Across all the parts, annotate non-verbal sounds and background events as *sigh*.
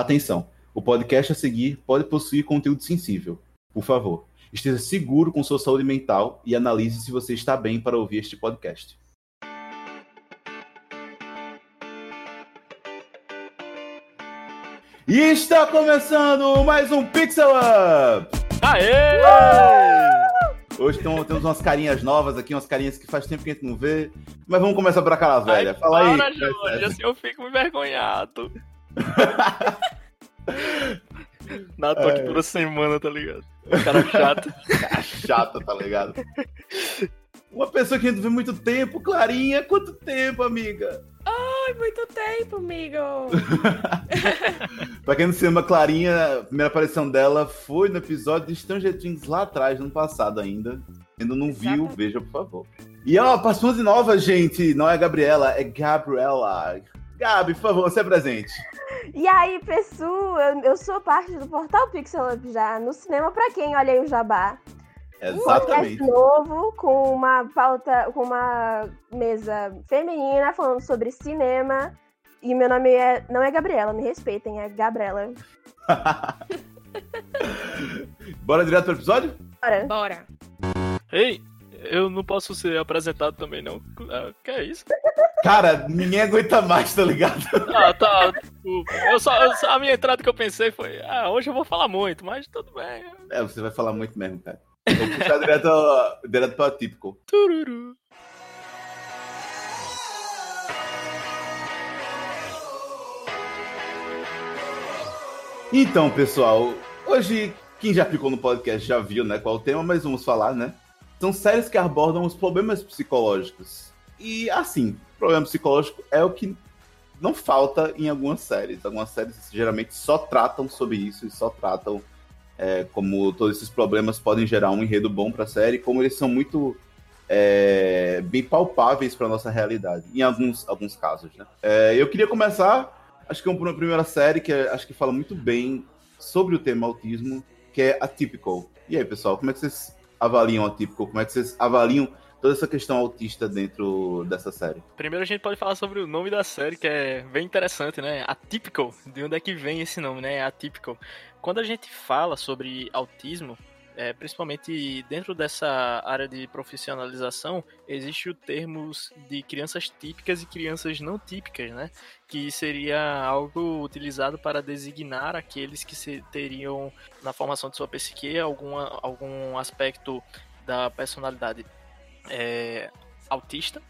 Atenção, o podcast a seguir pode possuir conteúdo sensível. Por favor, esteja seguro com sua saúde mental e analise se você está bem para ouvir este podcast. E está começando mais um Pixel Up! Aê! Hoje tem- temos umas carinhas novas aqui, umas carinhas que faz tempo que a gente não vê. Mas vamos começar por aquela velha. Ai, Fala aí. para, Jorge, assim eu fico envergonhado. *laughs* Na tô aqui É. toda semana, tá ligado? Cara chato. *laughs* Cara chata, tá ligado? Uma pessoa que a gente não vê muito tempo, Clarinha. Quanto tempo, amiga? Ai, muito tempo, amigo. *laughs* Pra quem não se lembra, Clarinha, a primeira aparição dela foi no episódio de Stranger Things lá atrás, no ano passado ainda. Ainda não viu, veja, por favor. E ó, participante nova, gente. Não é Gabriela, é Gabriela. Gabi, por favor, você é presente. E aí, pessoal, eu, eu sou parte do Portal Pixel Up já, no cinema pra quem olha aí o Jabá. Um podcast Exatamente. novo, com uma pauta, com uma mesa feminina falando sobre cinema. E meu nome é, não é Gabriela, me respeitem, é Gabriela. *laughs* Bora direto pro episódio? Bora. Bora. Ei, eu não posso ser apresentado também, não. Ah, que é isso? Cara, ninguém aguenta mais, tá ligado? Ah, tá. Eu só, eu só- a minha entrada que eu pensei foi, ah, hoje eu vou falar muito, mas tudo bem. É, você vai falar muito mesmo, cara. Vou puxar direto, direto pro atípico. Tururu. Então, pessoal, hoje quem já ficou no podcast já viu, né, qual é o tema, mas vamos falar, né? São séries que abordam os problemas psicológicos. E assim, problema psicológico é o que não falta em algumas séries. Algumas séries geralmente só tratam sobre isso e só tratam é, como todos esses problemas podem gerar um enredo bom para a série, como eles são muito é, bem palpáveis para nossa realidade, em alguns, alguns casos, né? É, eu queria começar, acho que uma primeira série que é- acho que fala muito bem sobre o tema autismo, que é Atypical. E aí, pessoal, como é que vocês avaliam Atypical? Como é que vocês avaliam toda essa questão autista dentro dessa série? Primeiro a gente pode falar sobre o nome da série, que é bem interessante, né? Atypical. De onde é que vem esse nome, né? Atypical. Quando a gente fala sobre autismo, é, principalmente dentro dessa área de profissionalização, existe o termo de crianças típicas e crianças não típicas, né? Que seria algo utilizado para designar aqueles que se teriam na formação de sua psique alguma, algum aspecto da personalidade é, autista,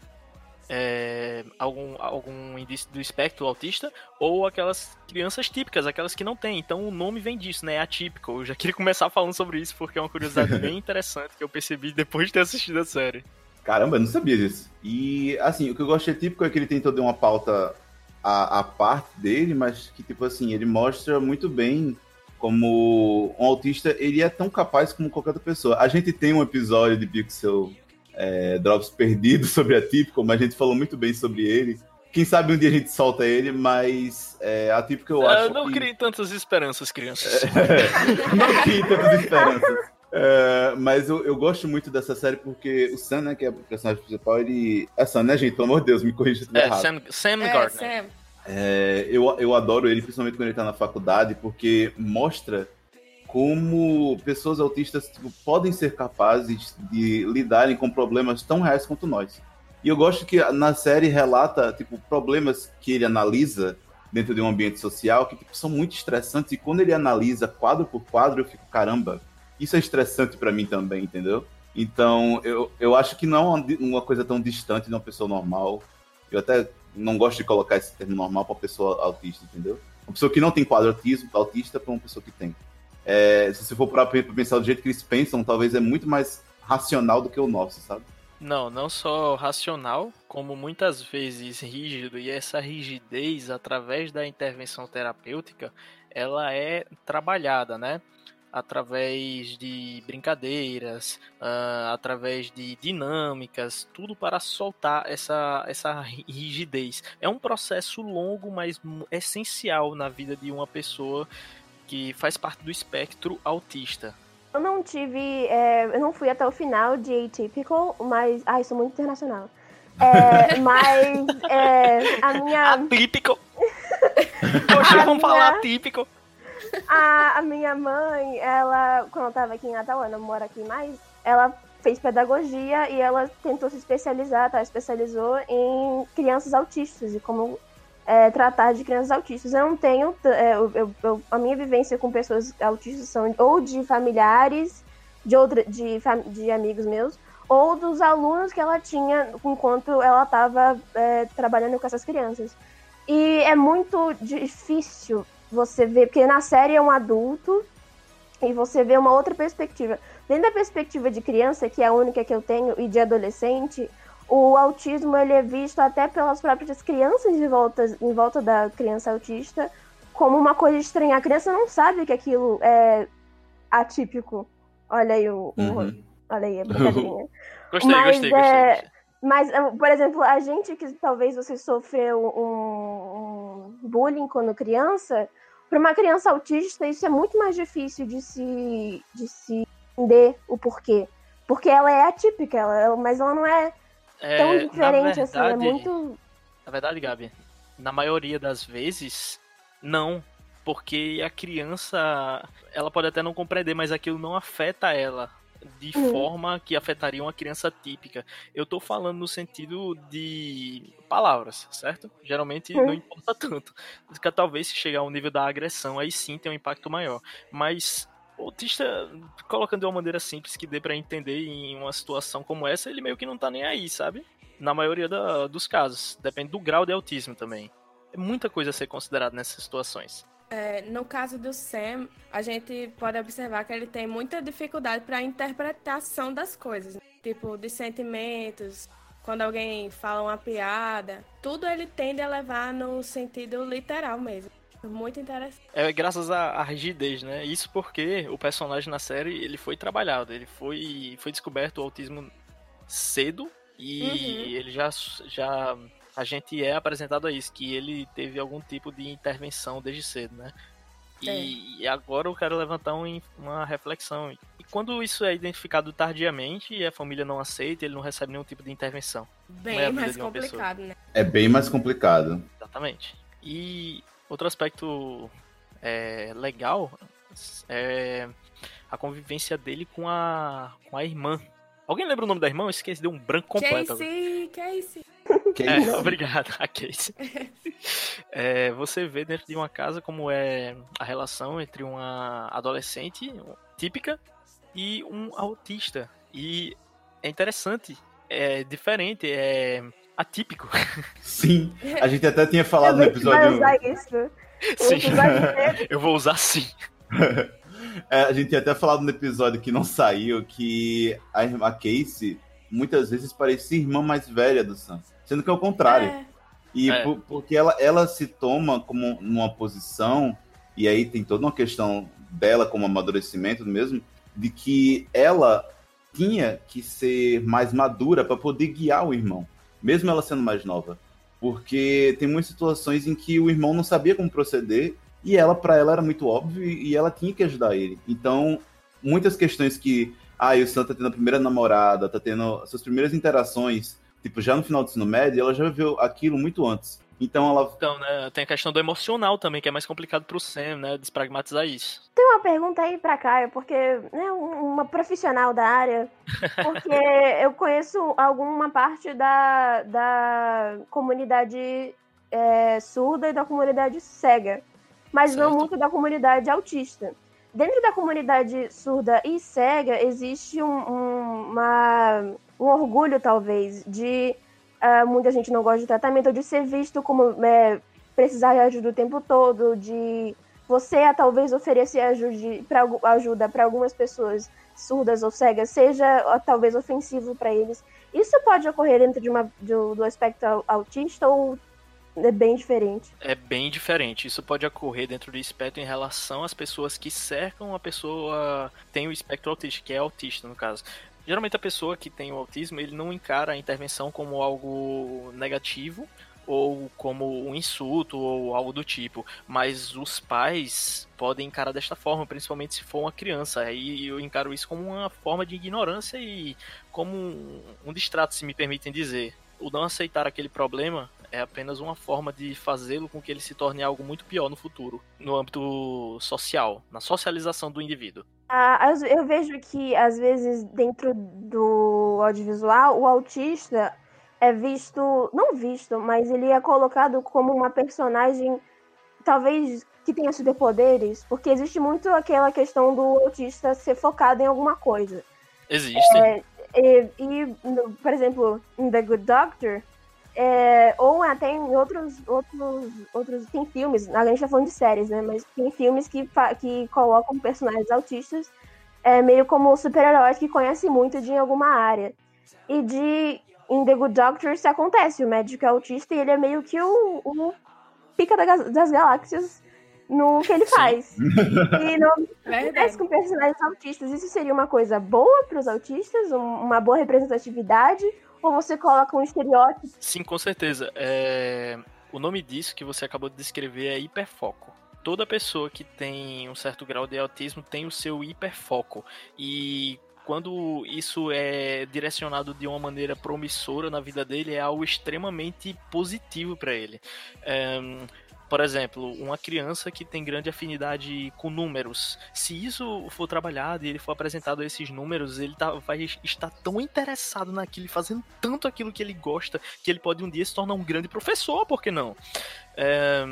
é, algum, algum indício do espectro autista, ou aquelas crianças típicas, aquelas que não têm. Então o nome vem disso, né? Atípico. Eu já queria começar falando sobre isso porque é uma curiosidade *laughs* bem interessante que eu percebi depois de ter assistido a série. Caramba, eu não sabia disso. E, assim, o que eu gosto de típico é que ele tem toda uma pauta à, à parte dele, mas que, tipo assim, ele mostra muito bem como um autista, ele é tão capaz como qualquer outra pessoa. A gente tem um episódio de Pixel é, Drops perdido *laughs* sobre a típico, mas a gente falou muito bem sobre ele. Quem sabe um dia a gente solta ele, mas é, a típico eu acho Eu não que... criei tantas esperanças, crianças. *laughs* não tinha tantas esperanças. É, mas eu, eu gosto muito dessa série porque o Sam, né, que é o personagem principal, ele. É Sam, né, gente? Pelo amor de Deus, me corrija se É, errado. Sam, Sam É, Gardner. Sam. É, eu, eu adoro ele, principalmente quando ele tá na faculdade, porque mostra como pessoas autistas tipo, podem ser capazes de lidarem com problemas tão reais quanto nós. E eu gosto que na série relata tipo, problemas que ele analisa dentro de um ambiente social que tipo, são muito estressantes. E quando ele analisa quadro por quadro, eu fico, caramba, isso é estressante para mim também, entendeu? Então, eu, eu acho que não é uma, coisa tão distante de uma pessoa normal. Eu até não gosto de colocar esse termo normal para pessoa autista, entendeu? Uma pessoa que não tem quadro autismo, autista para uma pessoa que tem. É, se você for para pensar do jeito que eles pensam, talvez é muito mais racional do que o nosso, sabe? Não, não só racional, como muitas vezes rígido, e essa rigidez, através da intervenção terapêutica, ela é trabalhada, né? Através de brincadeiras, ah, através de dinâmicas, tudo para soltar essa, essa ri- rigidez. É um processo longo, mas essencial na vida de uma pessoa que faz parte do espectro autista. Eu não tive. é, eu não fui até o final de Atypical, mas. Ai, sou muito internacional. É, *laughs* mas é, a minha. Atípico! Poxa, vamos falar típico. A, a, minha mãe, ela, quando eu tava aqui em Natal, ela mora aqui mais, ela fez pedagogia e ela tentou se especializar, tá? Especializou em crianças autistas e como é, tratar de crianças autistas. Eu não tenho. É, eu, eu, a minha vivência com pessoas autistas são ou de familiares, de, outra, de, de amigos meus, ou dos alunos que ela tinha enquanto ela estava é, trabalhando com essas crianças. E é muito difícil você ver, porque na série é um adulto e você vê uma outra perspectiva. Dentro da perspectiva de criança, que é a única que eu tenho, e de adolescente, o autismo ele é visto até pelas próprias crianças em volta, em volta da criança autista como uma coisa estranha. A criança não sabe que aquilo é atípico. Olha aí o. Uhum. olha aí a *laughs* brincadeirinha. gostei, Mas, gostei, gostei, é... gostei. Mas, por exemplo, a gente que talvez você sofreu um, um bullying quando criança, para uma criança autista isso é muito mais difícil de se, de se entender o porquê. Porque ela é atípica, ela, mas ela não é é, tão diferente verdade, assim, é muito. Na verdade, Gabi, na maioria das vezes, não. Porque a criança, ela pode até não compreender, mas aquilo não afeta ela de uhum. forma que afetaria uma criança típica. Eu tô falando no sentido de palavras, certo? Geralmente uhum. não importa *laughs* tanto. Talvez se chegar ao nível da agressão, aí sim tem um impacto maior. Mas autista, colocando de uma maneira simples que dê para entender em uma situação como essa, ele meio que não tá nem aí, sabe? Na maioria da, dos casos. Depende do grau de autismo também. É muita coisa a ser considerada nessas situações. É, no caso do Sam, a gente pode observar que ele tem muita dificuldade para interpretação das coisas, né? tipo de sentimentos, quando alguém fala uma piada, tudo ele tende a levar no sentido literal mesmo. Muito interessante. É graças à, rigidez, né? Isso porque o personagem na série ele foi trabalhado, ele foi, foi descoberto o autismo cedo e uhum. ele já, já a gente é apresentado a isso, que ele teve algum tipo de intervenção desde cedo, né? E, é. e agora eu quero levantar um, uma reflexão. E quando isso é identificado tardiamente e a família não aceita, ele não recebe nenhum tipo de intervenção. Bem é mais complicado, pessoa. né? É bem mais complicado. Exatamente. E Outro aspecto é, legal é a convivência dele com a, com a irmã. Alguém lembra o nome da irmã? Eu esqueci, deu um branco completo. Casey, Casey. *laughs* É, *laughs* obrigado, a Casey. É, você vê dentro de uma casa como é a relação entre uma adolescente típica e um autista. E é interessante, é diferente, é atípico. Sim, a gente até tinha falado no episódio. Vai usar isso. *laughs* Sim, *laughs* eu vou usar sim. *laughs* é, a gente tinha até falado no episódio que não saiu que a irmã Casey muitas vezes parecia irmã mais velha do Sam, sendo que é o contrário. É. E é. Por, porque ela, ela se toma como numa posição, e aí tem toda uma questão dela como amadurecimento mesmo, de que ela tinha que ser mais madura para poder guiar o irmão mesmo ela sendo mais nova. Porque tem muitas situações em que o irmão não sabia como proceder e ela, para ela, era muito óbvio e ela tinha que ajudar ele. Então, muitas questões que, ah, o Sam tá tendo a primeira namorada, tá tendo suas primeiras interações, tipo, já no final do ensino médio, ela já viu aquilo muito antes. Então ela. Então, né, tem a questão do emocional também, que é mais complicado pro Sam, né? Despragmatizar isso. Tem uma pergunta aí pra Caio, porque, né, uma profissional da área, *laughs* porque eu conheço alguma parte da, da comunidade é, surda e da comunidade cega, mas certo. não muito da comunidade autista. Dentro da comunidade surda e cega, existe um, um, uma, um orgulho, talvez, de Uh, muita gente não gosta de tratamento, ou de ser visto como é, precisar de ajuda o tempo todo, de você a talvez oferecer ajude, pra, ajuda para algumas pessoas surdas ou cegas, seja talvez ofensivo para eles. Isso pode ocorrer dentro de uma, do, do aspecto autista ou é bem diferente? É bem diferente. Isso pode ocorrer dentro do espectro em relação às pessoas que cercam a pessoa tem o espectro autista, que é autista no caso. Geralmente a pessoa que tem o autismo, ele não encara a intervenção como algo negativo ou como um insulto ou algo do tipo, mas os pais podem encarar desta forma, principalmente se for uma criança. Aí eu encaro isso como uma forma de ignorância e como um distrato, se me permitem dizer. O não aceitar aquele problema é apenas uma forma de fazê-lo com que ele se torne algo muito pior no futuro, no âmbito social, na socialização do indivíduo. Ah, eu vejo que, às vezes, dentro do audiovisual, o autista é visto, não visto, mas ele é colocado como uma personagem, talvez que tenha superpoderes, porque existe muito aquela questão do autista ser focado em alguma coisa. Existe. É, e, e, por exemplo, em The Good Doctor, é, ou até em outros, outros, outros. Tem filmes, a gente tá falando de séries, né? Mas tem filmes que, que colocam personagens autistas é, meio como super-heróis que conhecem muito de alguma área. E de. Em The Good Doctor isso acontece. O médico é autista e ele é meio que o, o pica das galáxias no que ele faz. e não *laughs* acontece com personagens autistas. Isso seria uma coisa boa para os autistas? Uma boa representatividade? Ou você coloca um estereótipo? Sim, com certeza. É... O nome disso que você acabou de descrever é hiperfoco. Toda pessoa que tem um certo grau de autismo tem o seu hiperfoco. E quando isso é direcionado de uma maneira promissora na vida dele, é algo extremamente positivo para ele. É por exemplo, uma criança que tem grande afinidade com números, se isso for trabalhado e ele for apresentado esses números, ele tá, vai estar tão interessado naquilo, fazendo tanto aquilo que ele gosta, que ele pode um dia se tornar um grande professor, por que não? É,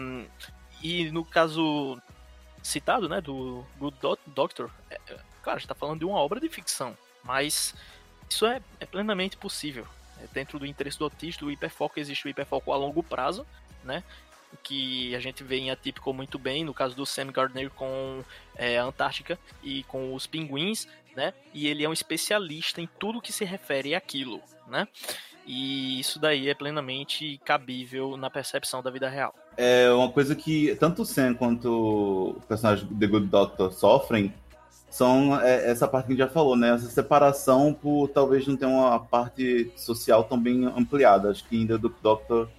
e no caso citado, né, do Good Doctor, é, é, claro, está falando de uma obra de ficção, mas isso é, é plenamente possível. É, dentro do interesse do autista, o hiperfoco existe o hiperfoco a longo prazo, né? Que a gente vê em Atípico muito bem, no caso do Sam Gardner com é, a Antártica e com os pinguins, né? E ele é um especialista em tudo que se refere àquilo, né? E isso daí é plenamente cabível na percepção da vida real. É uma coisa que tanto o Sam quanto o personagem The Good Doctor sofrem são é, essa parte que a gente já falou, né? Essa separação por talvez não ter uma parte social tão bem ampliada. Acho que ainda Good Doctor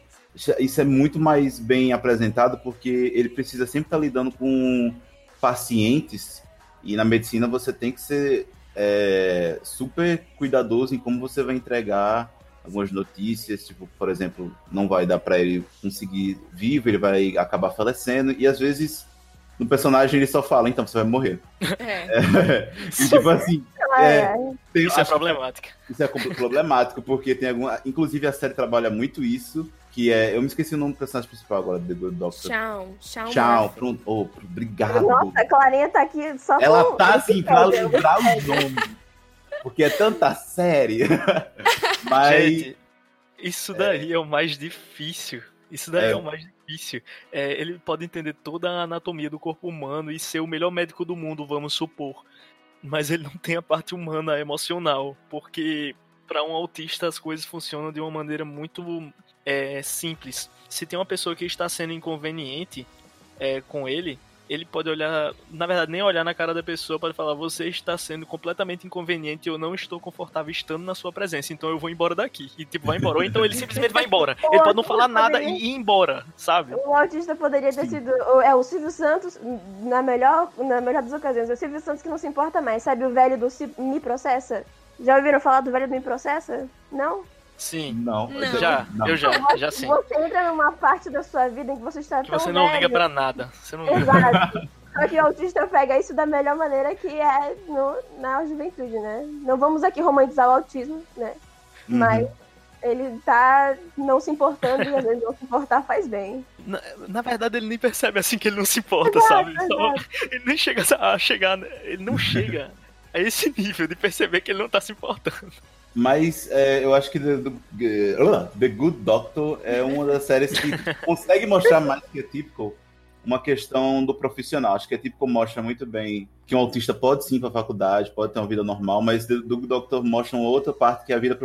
isso é muito mais bem apresentado porque ele precisa sempre estar lidando com pacientes e na medicina você tem que ser é, super cuidadoso em como você vai entregar algumas notícias, tipo, por exemplo, não vai dar para ele conseguir vivo, ele vai acabar falecendo e às vezes no personagem ele só fala, então você vai morrer. É. é *laughs* e tipo assim, é, tem, isso é problemático. Isso é problemático porque tem alguma, inclusive a série trabalha muito isso que é. Eu me esqueci o nome do personagem principal agora, do The Good Doctor. Shawn. Shawn. Shawn, pronto. Oh, obrigado. Nossa, a Clarinha tá aqui só Ela com tá assim pra lembrar os nomes. Porque é tanta série. *laughs* Mas. Gente, isso daí é. é o mais difícil. Isso daí é, é o mais difícil. É, ele pode entender toda a anatomia do corpo humano e ser o melhor médico do mundo, vamos supor. Mas ele não tem a parte humana emocional. Porque para um autista as coisas funcionam de uma maneira muito é, simples. Se tem uma pessoa que está sendo inconveniente é, com ele, ele pode olhar, na verdade, nem olhar na cara da pessoa, pode falar: Você está sendo completamente inconveniente, eu não estou confortável estando na sua presença, então eu vou embora daqui. E tipo, vai embora. Ou então ele simplesmente vai embora. *laughs* Ele pode não falar nada e ir embora, sabe? O autista poderia ter sido. É o Silvio Santos, na melhor, na melhor das ocasiões. É o Silvio Santos que não se importa mais, sabe? O velho do Me Processa. Já ouviram falar do velho do Me Processa? Não? Sim. Não. não. Já, não. eu já, já sim. Você entra numa parte da sua vida em que você está que tão você não velho. liga pra nada. Você não Exato. Só que o autista pega isso da melhor maneira que é no, na juventude, né? Não vamos aqui romantizar o autismo, né? Uhum. Mas ele tá não se importando e às vezes não se importar faz bem. Na, na, verdade, ele nem percebe assim que ele não se importa, exato, sabe? Só, ele nem chega a chegar, ele não chega a esse nível de perceber que ele não tá se importando. Mas é, eu acho que The, The, Good Doctor é uma das séries que *laughs* consegue mostrar mais que é típico uma questão do profissional. Acho que é típico mostra muito bem que um autista pode sim ir para a faculdade, pode ter uma vida normal, mas The, The Good Doctor mostra uma outra parte que é a vida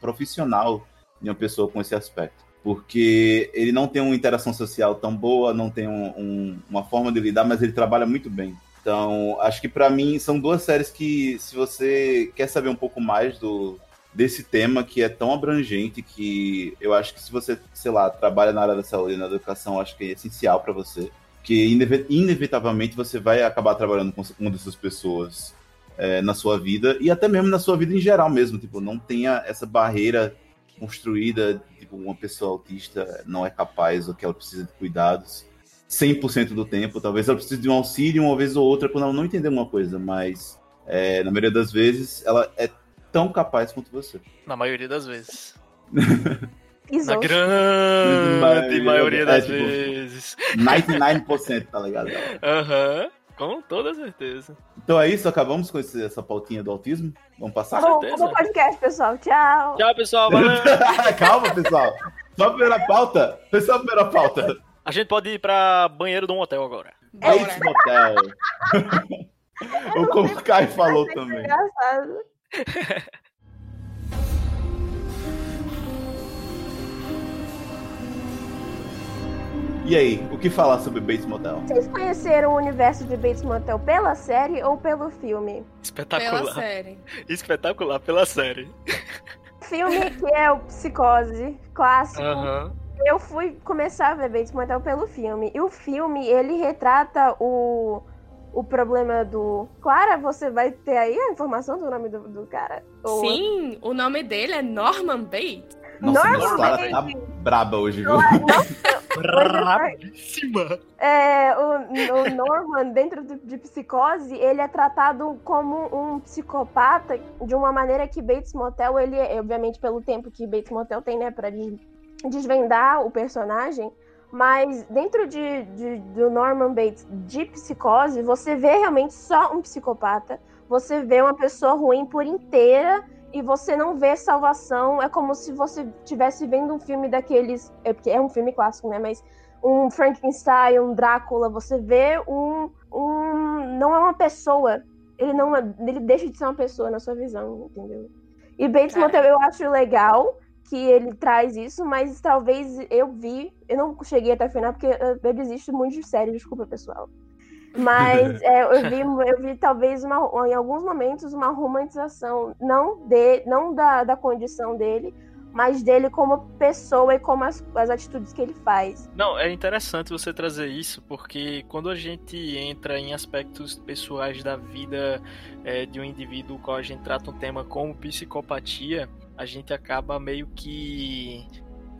profissional de uma pessoa com esse aspecto. Porque ele não tem uma interação social tão boa, não tem um, um, uma forma de lidar, mas ele trabalha muito bem então, acho que para mim são duas séries que, se você quer saber um pouco mais do desse tema que é tão abrangente que eu acho que se você, sei lá, trabalha na área da saúde e na educação, acho que é essencial para você, que inevitavelmente você vai acabar trabalhando com uma dessas pessoas é, na sua vida e até mesmo na sua vida em geral mesmo, tipo, não tenha essa barreira construída, tipo, uma pessoa autista não é capaz ou que ela precisa de cuidados 100% do tempo. Talvez ela precise de um auxílio uma vez ou outra quando ela não entender uma coisa, mas é, na maioria das vezes ela é tão capaz quanto você. Na maioria das vezes. *laughs* Na grande maioria, Maioria, das é, tipo, vezes. 99%, tá ligado? *laughs* Aham. Com toda certeza. Então é isso, acabamos com esse- essa pautinha do autismo. Vamos passar? Bom, bom podcast, pessoal. Tchau. Tchau, pessoal. Valeu. *laughs* Calma, pessoal. Só a primeira pauta. Foi só a primeira pauta. A gente pode ir pra banheiro de um hotel agora. Bates Motel. *laughs* o como o Caio falou também. Engraçado. E aí, o que falar sobre Bates Motel? Vocês conheceram o universo de Bates Motel pela série ou pelo filme? Espetacular. Pela série. Espetacular pela série. Filme que é o Psicose, clássico. Aham. Eu fui começar a ver Bates Motel pelo filme. E o filme, ele retrata o, o problema do... Clara, você vai ter aí a informação do nome do, do cara? Ou- Sim, o nome dele é Norman Bates. Nossa, Norman tá Bates. braba hoje, viu? *laughs* Brabíssima. É, o, o Norman, dentro de, de psicose, ele é tratado como um psicopata de uma maneira que Bates Motel, ele é, obviamente, pelo tempo que Bates Motel tem, né, pra desvendar o personagem, mas dentro de, de- do Norman Bates de psicose, você vê realmente só um psicopata, você vê uma pessoa ruim por inteira e você não vê salvação. É como se você estivesse vendo um filme daqueles. É porque é um filme clássico, né? Mas um Frankenstein, um Drácula, você vê um, um não é uma pessoa. Ele não é- ele deixa de ser uma pessoa na sua visão, entendeu? E Bates. Motel eu acho legal que ele traz isso, mas talvez eu vi, eu não cheguei até o final porque eu, eu desisto muito de série, desculpa pessoal. Mas *laughs* é, eu vi, eu vi talvez uma, em alguns momentos uma romantização não de, não da, da condição dele, mas dele como pessoa e como as, as atitudes que ele faz. Não, é interessante você trazer isso, porque quando a gente entra em aspectos pessoais da vida é, de um indivíduo, qual a gente trata um tema como psicopatia, a gente acaba meio que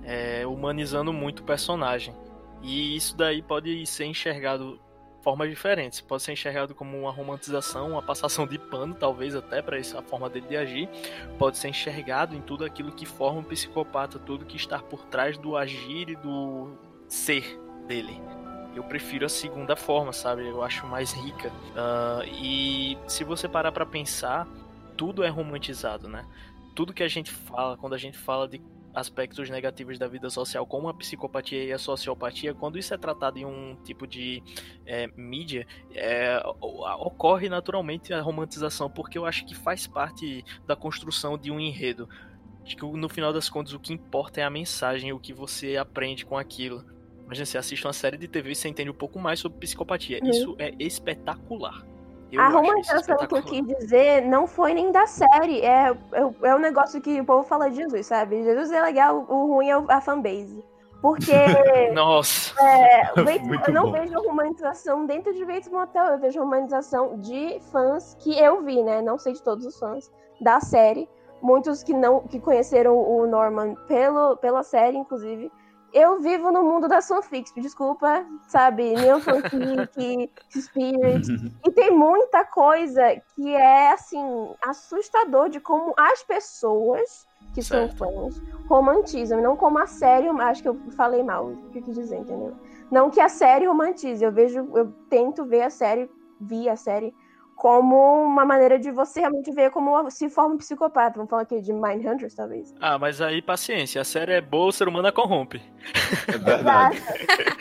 é, humanizando muito o personagem. E isso daí pode ser enxergado de formas diferentes. Pode ser enxergado como uma romantização, uma passação de pano, talvez até para essa forma dele de agir. Pode ser enxergado em tudo aquilo que forma um psicopata, tudo que está por trás do agir e do ser dele. Eu prefiro a segunda forma, sabe? Eu acho mais rica. Ah, e se você parar pra pensar, tudo é romantizado, né? Tudo que a gente fala, quando a gente fala de aspectos negativos da vida social, como a psicopatia e a sociopatia, quando isso é tratado em um tipo de é, mídia, é, ocorre naturalmente a romantização, porque eu acho que faz parte da construção de um enredo. Acho que no final das contas o que importa é a mensagem, o que você aprende com aquilo. Imagina, você assiste uma série de TV e você entende um pouco mais sobre psicopatia. Uhum. Isso é espetacular. Eu a romantização que eu quis dizer não foi nem da série, é, é, é um negócio que o povo fala de Jesus, sabe? Jesus é legal, o ruim é a fanbase. Porque *laughs* Nossa, É, *laughs* Bates- eu não bom. vejo romanização dentro de Bates Motel, eu vejo romanização de fãs que eu vi, né? Não sei de todos os fãs da série. Muitos que não que conheceram o Norman pelo, pela série, inclusive. Eu vivo no mundo das fanfics, desculpa, sabe? Neon Fanfic, *laughs* Spirit. E tem muita coisa que é, assim, assustador de como as pessoas que Certo. são fãs romantizam, não como a série, acho que eu falei mal o que eu quis dizer, entendeu? Não que a série romantize, eu vejo, eu tento ver a série, vi a série como uma maneira de você realmente ver como se forma um psicopata. Vamos falar aqui de Mindhunters, talvez. Ah, mas aí paciência, a série é boa, o ser humano a corrompe. É verdade.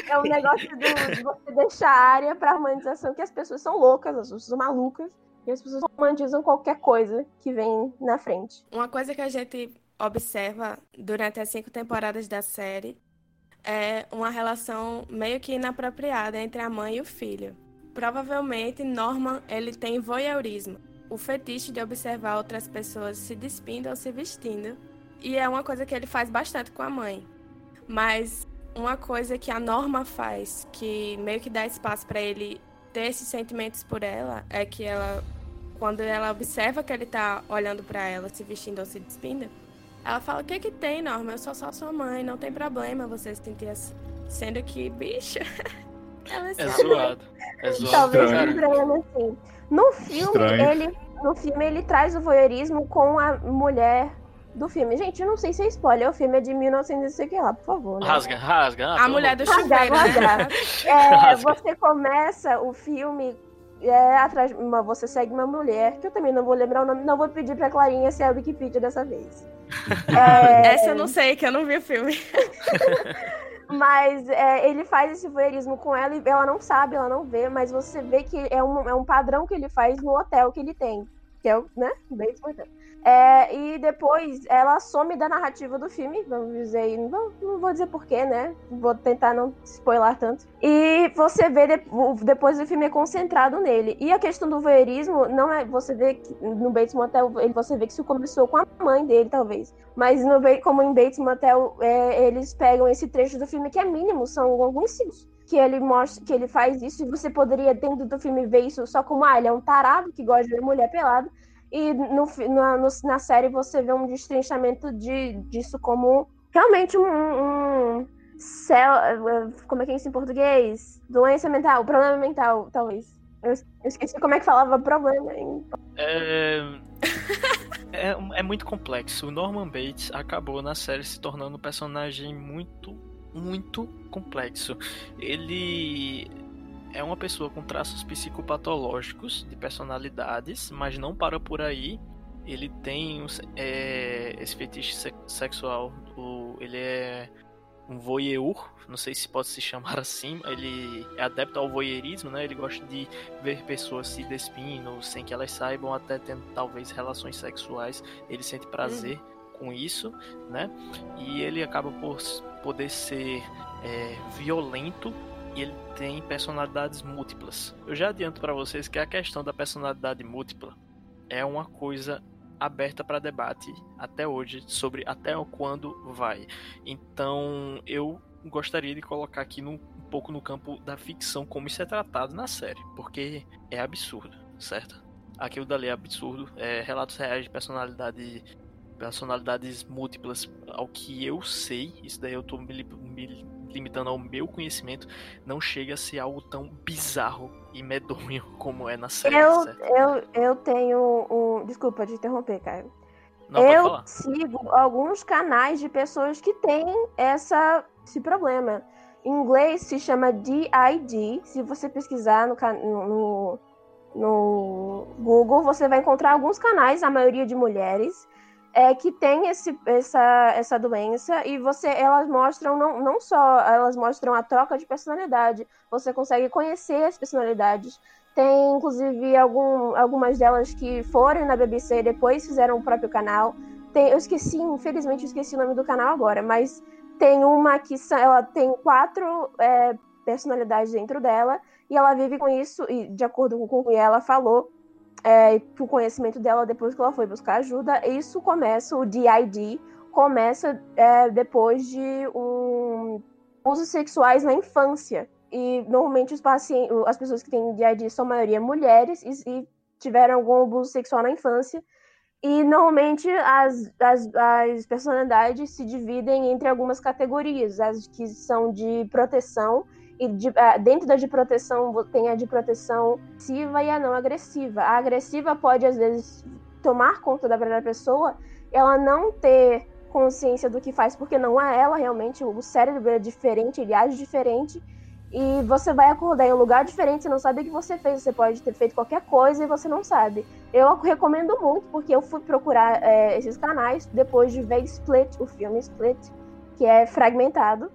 É um negócio do- de você deixar a área pra romanização que as pessoas são loucas, as pessoas são malucas, e as pessoas romantizam qualquer coisa que vem na frente. Uma coisa que a gente observa durante as cinco temporadas da série é uma relação meio que inapropriada entre a mãe e o filho. Provavelmente Norman ele tem voyeurismo, o fetiche de observar outras pessoas se despindo ou se vestindo, e é uma coisa que ele faz bastante com a mãe. Mas uma coisa que a Norma faz, que meio que dá espaço para ele ter esses sentimentos por ela, é que ela quando ela observa que ele tá olhando pra ela, se vestindo ou se despindo, Ela fala, o que que tem, Norma? Eu sou só sua mãe, não tem problema você se sentir assim. Sendo que, bicha, *laughs* ela É zoado. É zoado. Talvez lembrando assim. No filme, Estranho. ele. No filme, ele traz o voyeurismo com a mulher do filme. Gente, eu não sei se é spoiler, o filme é de 1900 e sei que lá, por favor. Né? Rasga, rasga. ah, A pelo mulher do chuveiro, né? rasgar. *laughs* É, Rasga. você começa o filme é, atrás, uma, você segue uma mulher, que eu também não vou lembrar o nome, não vou pedir pra Clarinha ser a Wikipedia dessa vez. *laughs* É, Essa eu não sei, que eu não vi o filme. *laughs* Mas é, ele faz esse voyeurismo com ela e ela não sabe, ela não vê, mas você vê que é um, é um padrão que ele faz no hotel que ele tem, que é o, né, Motel. É, e depois ela some da narrativa do filme, vamos dizer, não, vou- não vou dizer porquê, né? Vou tentar não spoiler tanto. E você vê de- depois o filme é concentrado nele. E a questão do voyeurismo não é. Você vê que no Bates Motel, você vê que isso começou com a mãe dele, talvez. Mas no, como em Bates Motel, é, eles pegam esse trecho do filme que é mínimo, são alguns segundos. Que ele mostra que ele faz isso, e você poderia, dentro do filme, ver isso só como, ah, ele é um tarado que gosta de ver mulher pelada. E no, na, no- na série você vê um destrinchamento de, disso como realmente um. um como é que é isso em português? Doença mental, problema mental, talvez. Eu es- eu esqueci como é que falava problema em É... *laughs* é, é muito complexo. O Norman Bates acabou na série se tornando um personagem muito, muito complexo. Ele é uma pessoa com traços psicopatológicos de personalidades, mas não para por aí. Ele tem um é, esse fetiche se- sexual. ele é um voyeur, não sei se pode se chamar *laughs* assim. Ele é adepto ao voyeurismo, né? Ele gosta de ver pessoas se despindo sem que elas saibam, até tendo talvez relações sexuais. Ele sente prazer com isso, né? E ele acaba por poder ser é, violento e ele tem personalidades múltiplas. Eu já adianto para vocês que a questão da personalidade múltipla é uma coisa aberta para debate até hoje sobre até quando vai. Então eu gostaria de colocar aqui no, um pouco no campo da ficção como isso é tratado na série, porque é absurdo, certo? Aquilo dali é absurdo, é relatos reais de personalidade personalidades múltiplas, ao que eu sei, isso daí eu tô me, me limitando ao meu conhecimento, não chega a ser algo tão bizarro e medonho *laughs* como é na série, Eu, certo? eu, eu tenho um. Desculpa te interromper, Caio. Não eu sigo alguns canais de pessoas que têm essa, esse problema. Em inglês se chama DID. Se você pesquisar no, no, no Google, você vai encontrar alguns canais, a maioria de mulheres, é, que tem esse, essa, essa doença e você elas mostram não, não só elas mostram a troca de personalidade, você consegue conhecer as personalidades. Tem, inclusive, algum, algumas delas que foram na BBC e depois fizeram o próprio canal. Tem, eu esqueci, infelizmente, eu esqueci o nome do canal agora, mas tem uma que ela tem quatro é, personalidades dentro dela e ela vive com isso, e de acordo com o que ela falou, é, o conhecimento dela depois que ela foi buscar ajuda, isso começa, o DID, começa é, depois de um, usos sexuais na infância. E normalmente os pacientes, as pessoas que têm DID são a maioria mulheres e, e tiveram algum abuso sexual na infância. E normalmente as, as, as personalidades se dividem entre algumas categorias, as que são de proteção, e de, ah, dentro da de proteção tem a de proteção agressiva e a não agressiva. A agressiva pode, às vezes, tomar conta da própria pessoa, ela não ter consciência do que faz, porque não é ela realmente, o cérebro é diferente, ele age diferente, e você vai acordar em um lugar diferente, você não sabe o que você fez, você pode ter feito qualquer coisa e você não sabe. Eu recomendo muito, porque eu fui procurar é, esses canais depois de ver Split, o filme Split, que é fragmentado,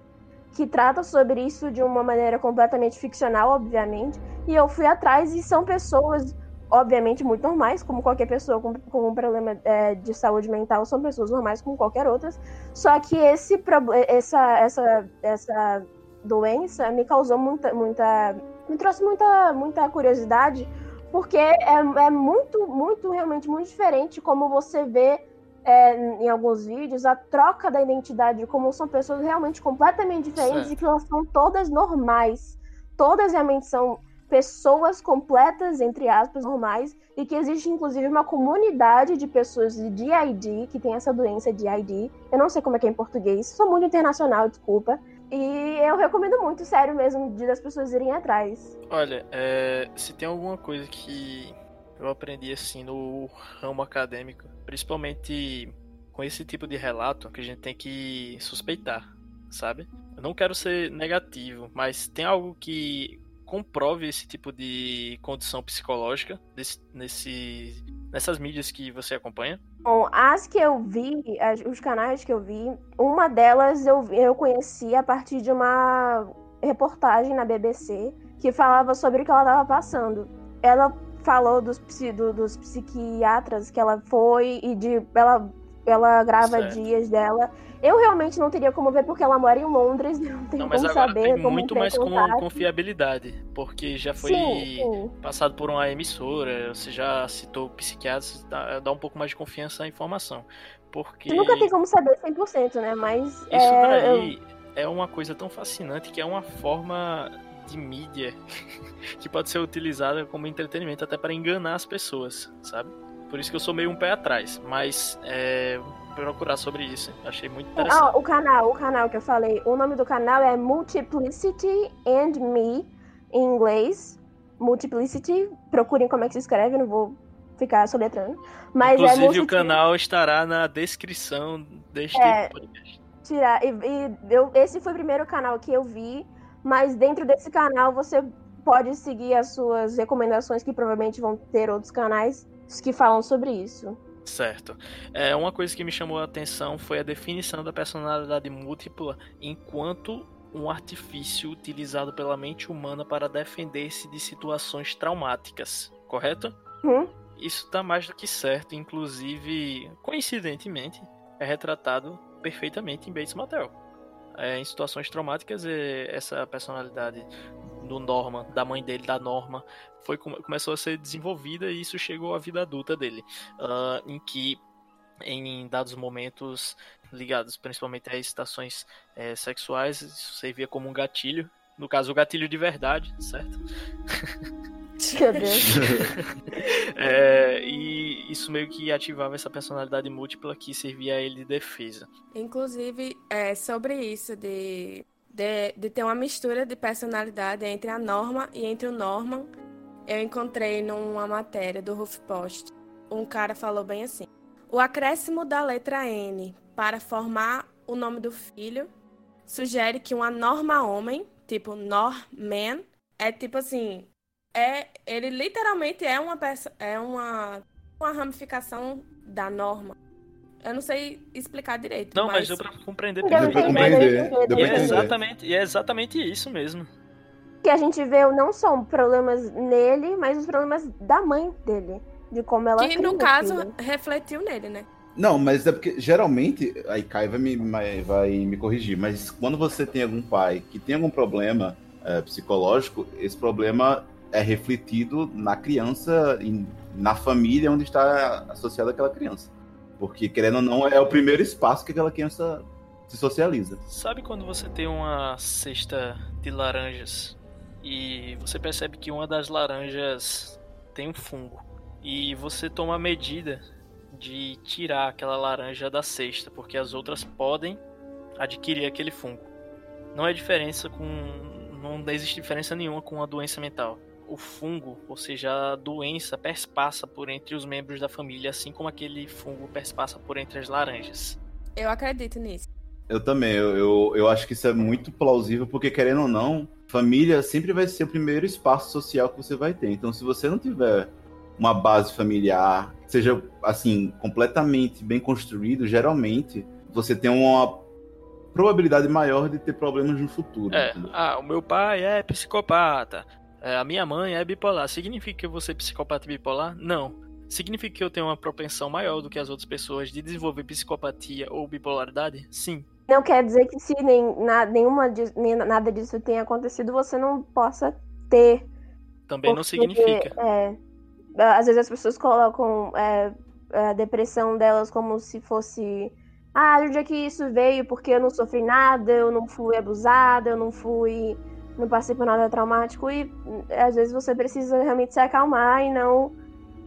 que trata sobre isso de uma maneira completamente ficcional, obviamente, e eu fui atrás e são pessoas, obviamente, muito normais, como qualquer pessoa com, com um problema é, de saúde mental, são pessoas normais como qualquer outras, só que esse essa, essa, essa doença me causou muita, muita me trouxe muita, muita curiosidade, porque é, é muito, muito, realmente muito diferente como você vê é, em alguns vídeos a troca da identidade, como são pessoas realmente completamente diferentes Certo. e que elas são todas normais. Todas realmente são pessoas completas, entre aspas, normais, e que existe inclusive uma comunidade de pessoas de DID, que tem essa doença de ID. Eu não sei como é que é em português, sou muito internacional, desculpa. E eu recomendo muito, sério mesmo, de as pessoas irem atrás. Olha, é, se tem alguma coisa que eu aprendi assim no ramo acadêmico, principalmente com esse tipo de relato, que a gente tem que suspeitar, sabe? Eu não quero ser negativo, mas tem algo que comprove esse tipo de condição psicológica desse, nesse, nessas mídias que você acompanha? Bom, as que eu vi, as, os canais que eu vi, uma delas eu, eu conheci a partir de uma reportagem na BBC que falava sobre o que ela estava passando. Ela falou dos, do, dos psiquiatras que ela foi e de ela ela grava certo. dias dela. Eu realmente não teria como ver porque ela mora em Londres, *laughs* não tenho não, mas como saber tem como muito mais com confiabilidade, porque já foi sim, sim. passado por uma emissora, você já citou psiquiatras, dá, dá um pouco mais de confiança à informação. Porque você nunca tem como saber 100%, né? Mas isso é, daí eu... é uma coisa tão fascinante que é uma forma de mídia *laughs* que pode ser utilizada como entretenimento até para enganar as pessoas, sabe? Por isso que eu sou meio um pé atrás. Mas é, procurar sobre isso. Achei muito ah, interessante. Ah, o canal, o canal que eu falei. O nome do canal é Multiplicity and Me, em inglês. Multiplicity. Procurem como é que se escreve, não vou ficar soletrando. Mas é Inclusive, é o canal estará na descrição deste é, podcast. Tirar. E, e eu, esse foi o primeiro canal que eu vi. Mas dentro desse canal você pode seguir as suas recomendações, que provavelmente vão ter outros canais que falam sobre isso. Certo. É, uma coisa que me chamou a atenção foi a definição da personalidade múltipla enquanto um artifício utilizado pela mente humana para defender-se de situações traumáticas, correto? Hum? Isso está mais do que certo, inclusive, coincidentemente, é retratado perfeitamente em Bates Motel. É, em situações traumáticas, essa personalidade do Norman, da mãe dele, da Norma, foi começou a ser desenvolvida e isso chegou à vida adulta dele, uh, em que em dados momentos ligados principalmente a excitações é, sexuais, isso servia como um gatilho, no caso o gatilho de verdade, certo? *laughs* Meu Deus. *laughs* é, e isso meio que ativava essa personalidade múltipla que servia a ele de defesa. Inclusive, é, sobre isso de, de, de ter uma mistura de personalidade entre a Norma e entre o Norman, eu encontrei numa matéria do HuffPost. Um cara falou bem assim: o acréscimo da letra N para formar o nome do filho sugere que uma norma homem, tipo Norman, é tipo assim, é ele literalmente é uma peça, é uma uma ramificação da norma. Eu não sei explicar direito. Não, mas, mas deu pra compreender. Deu pra compreender. Deu pra é exatamente, é exatamente isso mesmo que a gente vê não são problemas nele, mas os problemas da mãe dele. De como ela Que no caso filho. refletiu nele, né? Não, mas é porque geralmente. Aí Kai vai me, vai me corrigir, mas quando você tem algum pai que tem algum problema é, psicológico, esse problema é refletido na criança, na família onde está associada aquela criança. Porque, querendo ou não, é o primeiro espaço que aquela criança se socializa. Sabe quando você tem uma cesta de laranjas e você percebe que uma das laranjas tem um fungo e você toma a medida de tirar aquela laranja da cesta, porque as outras podem adquirir aquele fungo. Não é diferença com não existe diferença nenhuma com a doença mental. O fungo, ou seja, a doença perspassa por entre os membros da família, assim como aquele fungo perspassa por entre as laranjas. Eu acredito nisso. Eu também, eu, eu, eu acho que isso é muito plausível, porque querendo ou não, família sempre vai ser o primeiro espaço social que você vai ter. Então, se você não tiver uma base familiar, seja assim, completamente bem construído, geralmente você tem uma probabilidade maior de ter problemas no futuro. É, ah, o meu pai é psicopata, é, a minha mãe é bipolar. Significa que eu vou ser psicopata bipolar? Não. Significa que eu tenho uma propensão maior do que as outras pessoas de desenvolver psicopatia ou bipolaridade? Sim. Não quer dizer que se nem, na, nenhuma, nem nada disso tenha acontecido, você não possa ter. Também porque, não significa. É, às vezes as pessoas colocam é, a depressão delas como se fosse. Ah, onde é que isso veio? Porque eu não sofri nada, eu não fui abusada, eu não fui não passei por nada traumático e às vezes você precisa realmente se acalmar e não.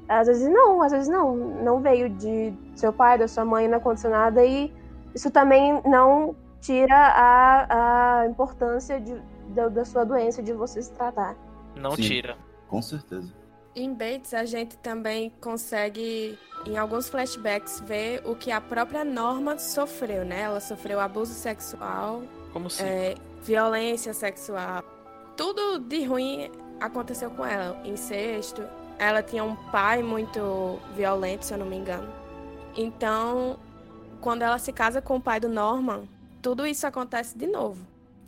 Às vezes não, às vezes não. Não veio de seu pai, da sua mãe, não aconteceu nada e isso também não tira a, a importância de, da, da sua doença, de você se tratar. Não Sim. tira. Com certeza. Em Bates, a gente também consegue, em alguns flashbacks, ver o que a própria Norma sofreu, né? Ela sofreu abuso sexual, Como assim? é, violência sexual. Tudo de ruim aconteceu com ela. Incesto. Ela tinha um pai muito violento, se eu não me engano. Então, quando ela se casa com o pai do Norman, tudo isso acontece de novo.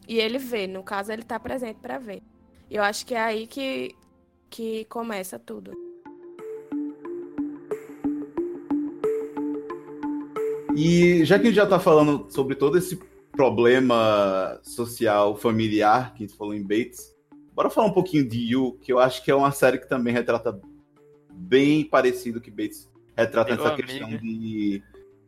E ele vê, no caso, ele tá presente para ver. Eu acho que é aí que, que começa tudo. E já que a gente já tá falando sobre todo esse problema social, familiar que a gente falou em Bates, bora falar um pouquinho de You, que eu acho que é uma série que também retrata bem parecido que Bates retrata Meu essa amigo. questão de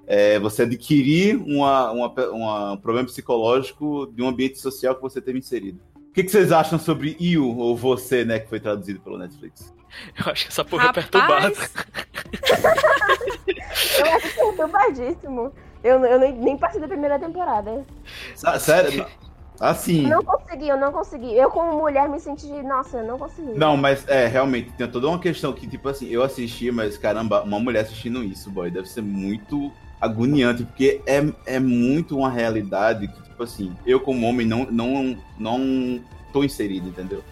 é, você adquirir uma, uma, uma- um problema psicológico de um ambiente social que você teve inserido. O que, que vocês acham sobre You, ou Você, né, que foi traduzido pelo Netflix? Eu acho que essa porra é perturbada. *laughs* Eu acho é perturbadíssimo. Eu, eu nem, nem passei da primeira temporada. Sério? Assim. Não consegui, eu não consegui. Eu, como mulher, me senti. Nossa, eu não consegui. Não, mas é, realmente, tem toda uma questão que, tipo assim, eu assisti, mas caramba, uma mulher assistindo isso, boy, deve ser muito agoniante, porque é, é muito uma realidade que, tipo assim, eu como homem não, não, não tô inserido, entendeu?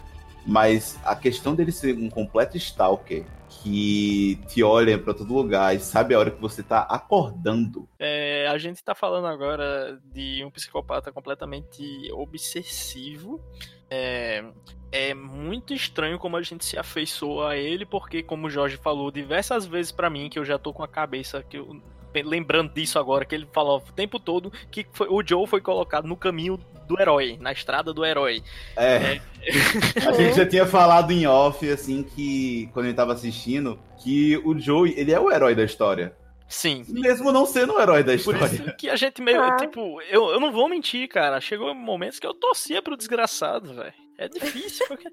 Mas a questão dele ser um completo stalker, que te olha pra todo lugar e sabe a hora que você tá acordando. É, a gente tá falando agora de um psicopata completamente obsessivo. É, é muito estranho como a gente se afeiçoa a ele, porque, como o Jorge falou diversas vezes pra mim, que eu já tô com a cabeça que eu- lembrando disso agora, que ele falou o tempo todo que foi- o Joe foi colocado no caminho do herói, na estrada do herói. É. A gente já tinha falado em off, assim, que quando a gente tava assistindo, que o Joey, ele é o herói da história. Sim. Mesmo não sendo o herói da Por história. isso que a gente meio. Ah. Tipo, eu, eu não vou mentir, cara. Chegou momentos que eu torcia pro desgraçado, velho. É difícil, *laughs* porque.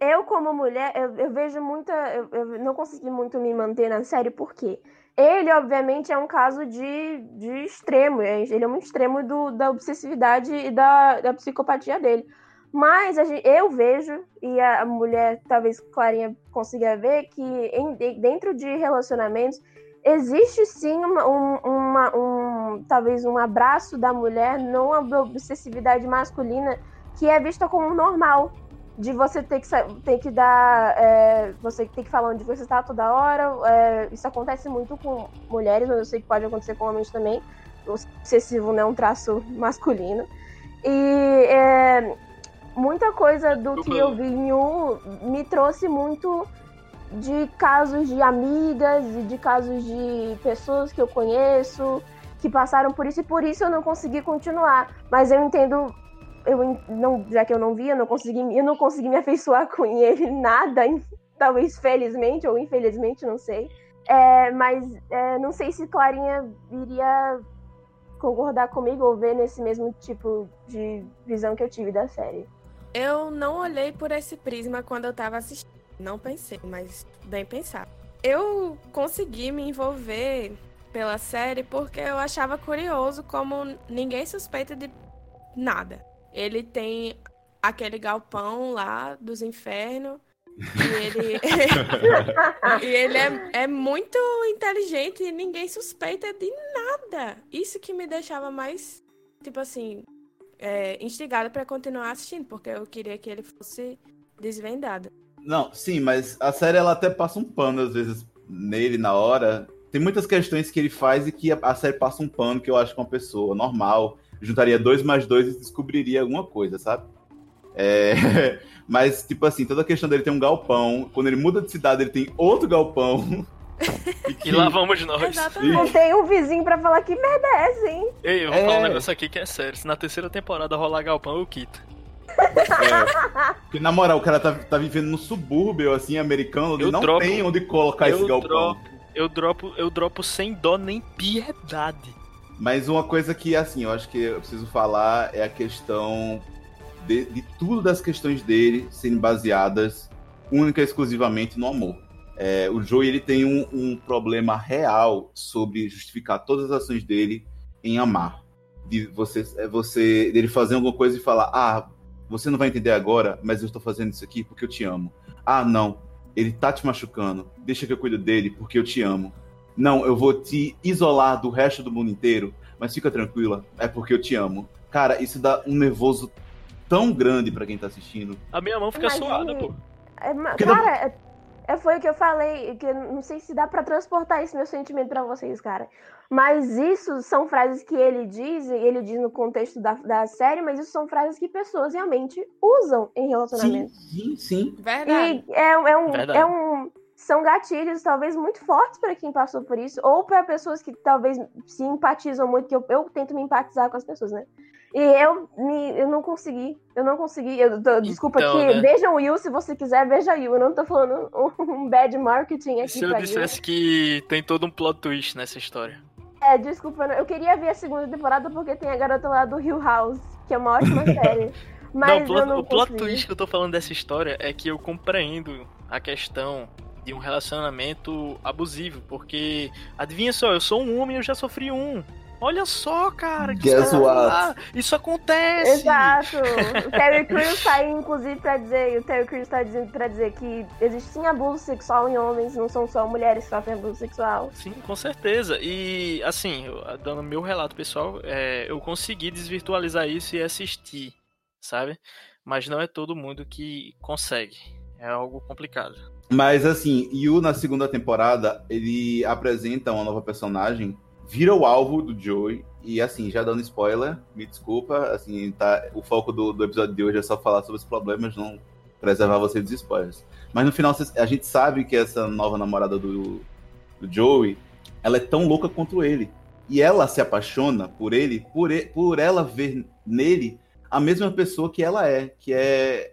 Eu, como mulher, eu, eu vejo muita. Eu, eu não consegui muito me manter na série, por quê? Ele, obviamente, é um caso de, de extremo. é- Ele é um extremo do, da obsessividade e da, da psicopatia dele. Mas gente- eu vejo, e a mulher, talvez Clarinha consiga ver, que em- de- dentro de relacionamentos existe sim uma, um, uma- um- talvez um abraço da mulher, não a obsessividade masculina, que é vista como normal de você ter que, ter que dar. é, você ter que falar onde você está toda hora. é, isso acontece muito com mulheres, mas eu sei que pode acontecer com homens também. O obsessivo não é um traço masculino. E é, muita coisa do que eu vi em U me trouxe muito de casos de amigas e de casos de pessoas que eu conheço que passaram por isso e por isso eu não consegui continuar. Mas eu entendo eu não, já que eu não vi, eu não consegui, eu não consegui me afeiçoar *laughs* com ele nada, talvez felizmente ou infelizmente, não sei. É, mas é, não sei se Clarinha iria concordar comigo ou ver nesse mesmo tipo de visão que eu tive da série. Eu não olhei por esse prisma quando eu tava assistindo. Não pensei, mas bem pensado. Eu consegui me envolver pela série porque eu achava curioso como ninguém suspeita de nada. Ele tem aquele galpão lá dos infernos. E ele, *laughs* *laughs* e ele é, é muito inteligente e ninguém suspeita de nada. Isso que me deixava mais, tipo assim, é, instigada pra continuar assistindo, porque eu queria que ele fosse desvendado. Não, sim, mas a série ela até passa um pano às vezes nele na hora. Tem muitas questões que ele faz e que a, a série passa um pano que eu acho que uma pessoa normal juntaria dois mais dois e descobriria alguma coisa, sabe? É, *laughs* mas, tipo assim, toda a questão dele tem um galpão. Quando ele muda de cidade, ele tem outro galpão. *laughs* E, E que- lá vamos nós. Exatamente. Não tem um vizinho pra falar que merda é essa, hein? Ei, eu vou É. falar um negócio aqui que é sério. Se na terceira temporada rolar galpão, eu quito. é, porque, na moral, o cara tá, tá vivendo no subúrbio, assim, americano, onde Eu não dropo- tem onde colocar esse eu galpão. dropo, eu dropo, eu dropo sem dó nem piedade. Mas uma coisa que, assim, eu acho que eu preciso falar é a questão de, de tudo das questões dele serem baseadas única e exclusivamente no amor. É, o Joey ele tem um, um, problema real sobre justificar todas as ações dele em amar. De você, é você, dele fazer alguma coisa e falar, ah, você não vai entender agora, mas eu estou fazendo isso aqui porque eu te amo. Ah, não, ele tá te machucando, deixa que eu cuido dele porque eu te amo. Não, eu vou te isolar do resto do mundo inteiro, mas fica tranquila, é porque eu te amo. Cara, isso dá um nervoso tão grande para quem tá assistindo. A minha mão fica Imagine... suada, pô. É, cara, é, é, foi o que eu falei, que não sei se dá para transportar esse meu sentimento para vocês, cara. Mas isso são frases que ele diz, e ele diz no contexto da, da série, mas isso são frases que pessoas realmente usam em relacionamento. Sim, sim, sim. Verdade. E é, é, um, Verdade. é um. São gatilhos talvez muito fortes para quem passou por isso, ou para pessoas que talvez se empatizam muito, que eu, eu tento me empatizar com as pessoas, né? E eu, me, eu não consegui. Eu não consegui. Eu, tô, desculpa então, aqui. Né? Veja o Will se você quiser, veja Will. Eu não tô falando um, um bad marketing aqui. Se eu dissesse Will. que tem todo um plot twist nessa história. É, desculpa. Eu queria ver a segunda temporada porque tem a garota lá do Hill House, que é uma ótima *laughs* série. Mas não, o plot, não o plot twist que eu tô falando dessa história é que eu compreendo a questão de um relacionamento abusivo, porque adivinha só, eu sou um homem e eu já sofri um. Olha só, cara. Que Guess what? Isso acontece. Exato. O Terry *laughs* Crews tá aí, inclusive, pra dizer, o Terry Crews tá dizendo pra dizer que existe sim abuso sexual em homens, não são só mulheres que sofrem abuso sexual. Sim, com certeza. E, assim, dando meu relato pessoal, é, eu consegui desvirtualizar isso e assistir, sabe? Mas não é todo mundo que consegue. É algo complicado. Mas, assim, Yu, na segunda temporada, ele apresenta uma nova personagem vira o alvo do Joey. E assim, já dando spoiler, me desculpa, assim, tá, o foco do, do episódio de hoje é só falar sobre os problemas, não preservar você dos spoilers. Mas no final a gente sabe que essa nova namorada do, do Joey, ela é tão louca quanto ele. E ela se apaixona por ele, por, ele, por ela ver nele a mesma pessoa que ela é, que é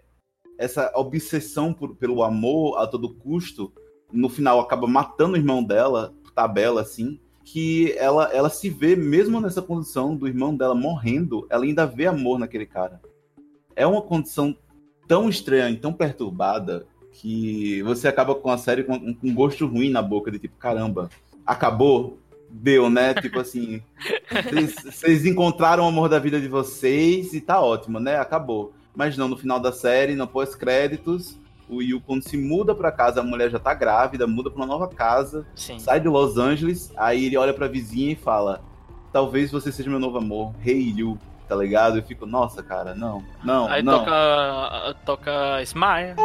essa obsessão por, pelo amor a todo custo. No final acaba matando o irmão dela, tabela assim que ela, ela se vê, mesmo nessa condição do irmão dela morrendo, ela ainda vê amor naquele cara. É uma condição tão estranha e tão perturbada que você acaba com a série com, um gosto ruim na boca, de tipo, caramba, acabou, deu, né? *laughs* tipo assim, vocês encontraram o amor da vida de vocês e tá ótimo, né? Acabou. Mas não, no final da série, no pós-créditos, o Yu, quando se muda para casa, a mulher já tá grávida, muda para uma nova casa, Sim. sai de Los Angeles, aí ele olha pra vizinha e fala: Talvez você seja meu novo amor, Rei hey, Yu, tá ligado? Eu fico, nossa, cara, não, não, aí não. toca. toca Smile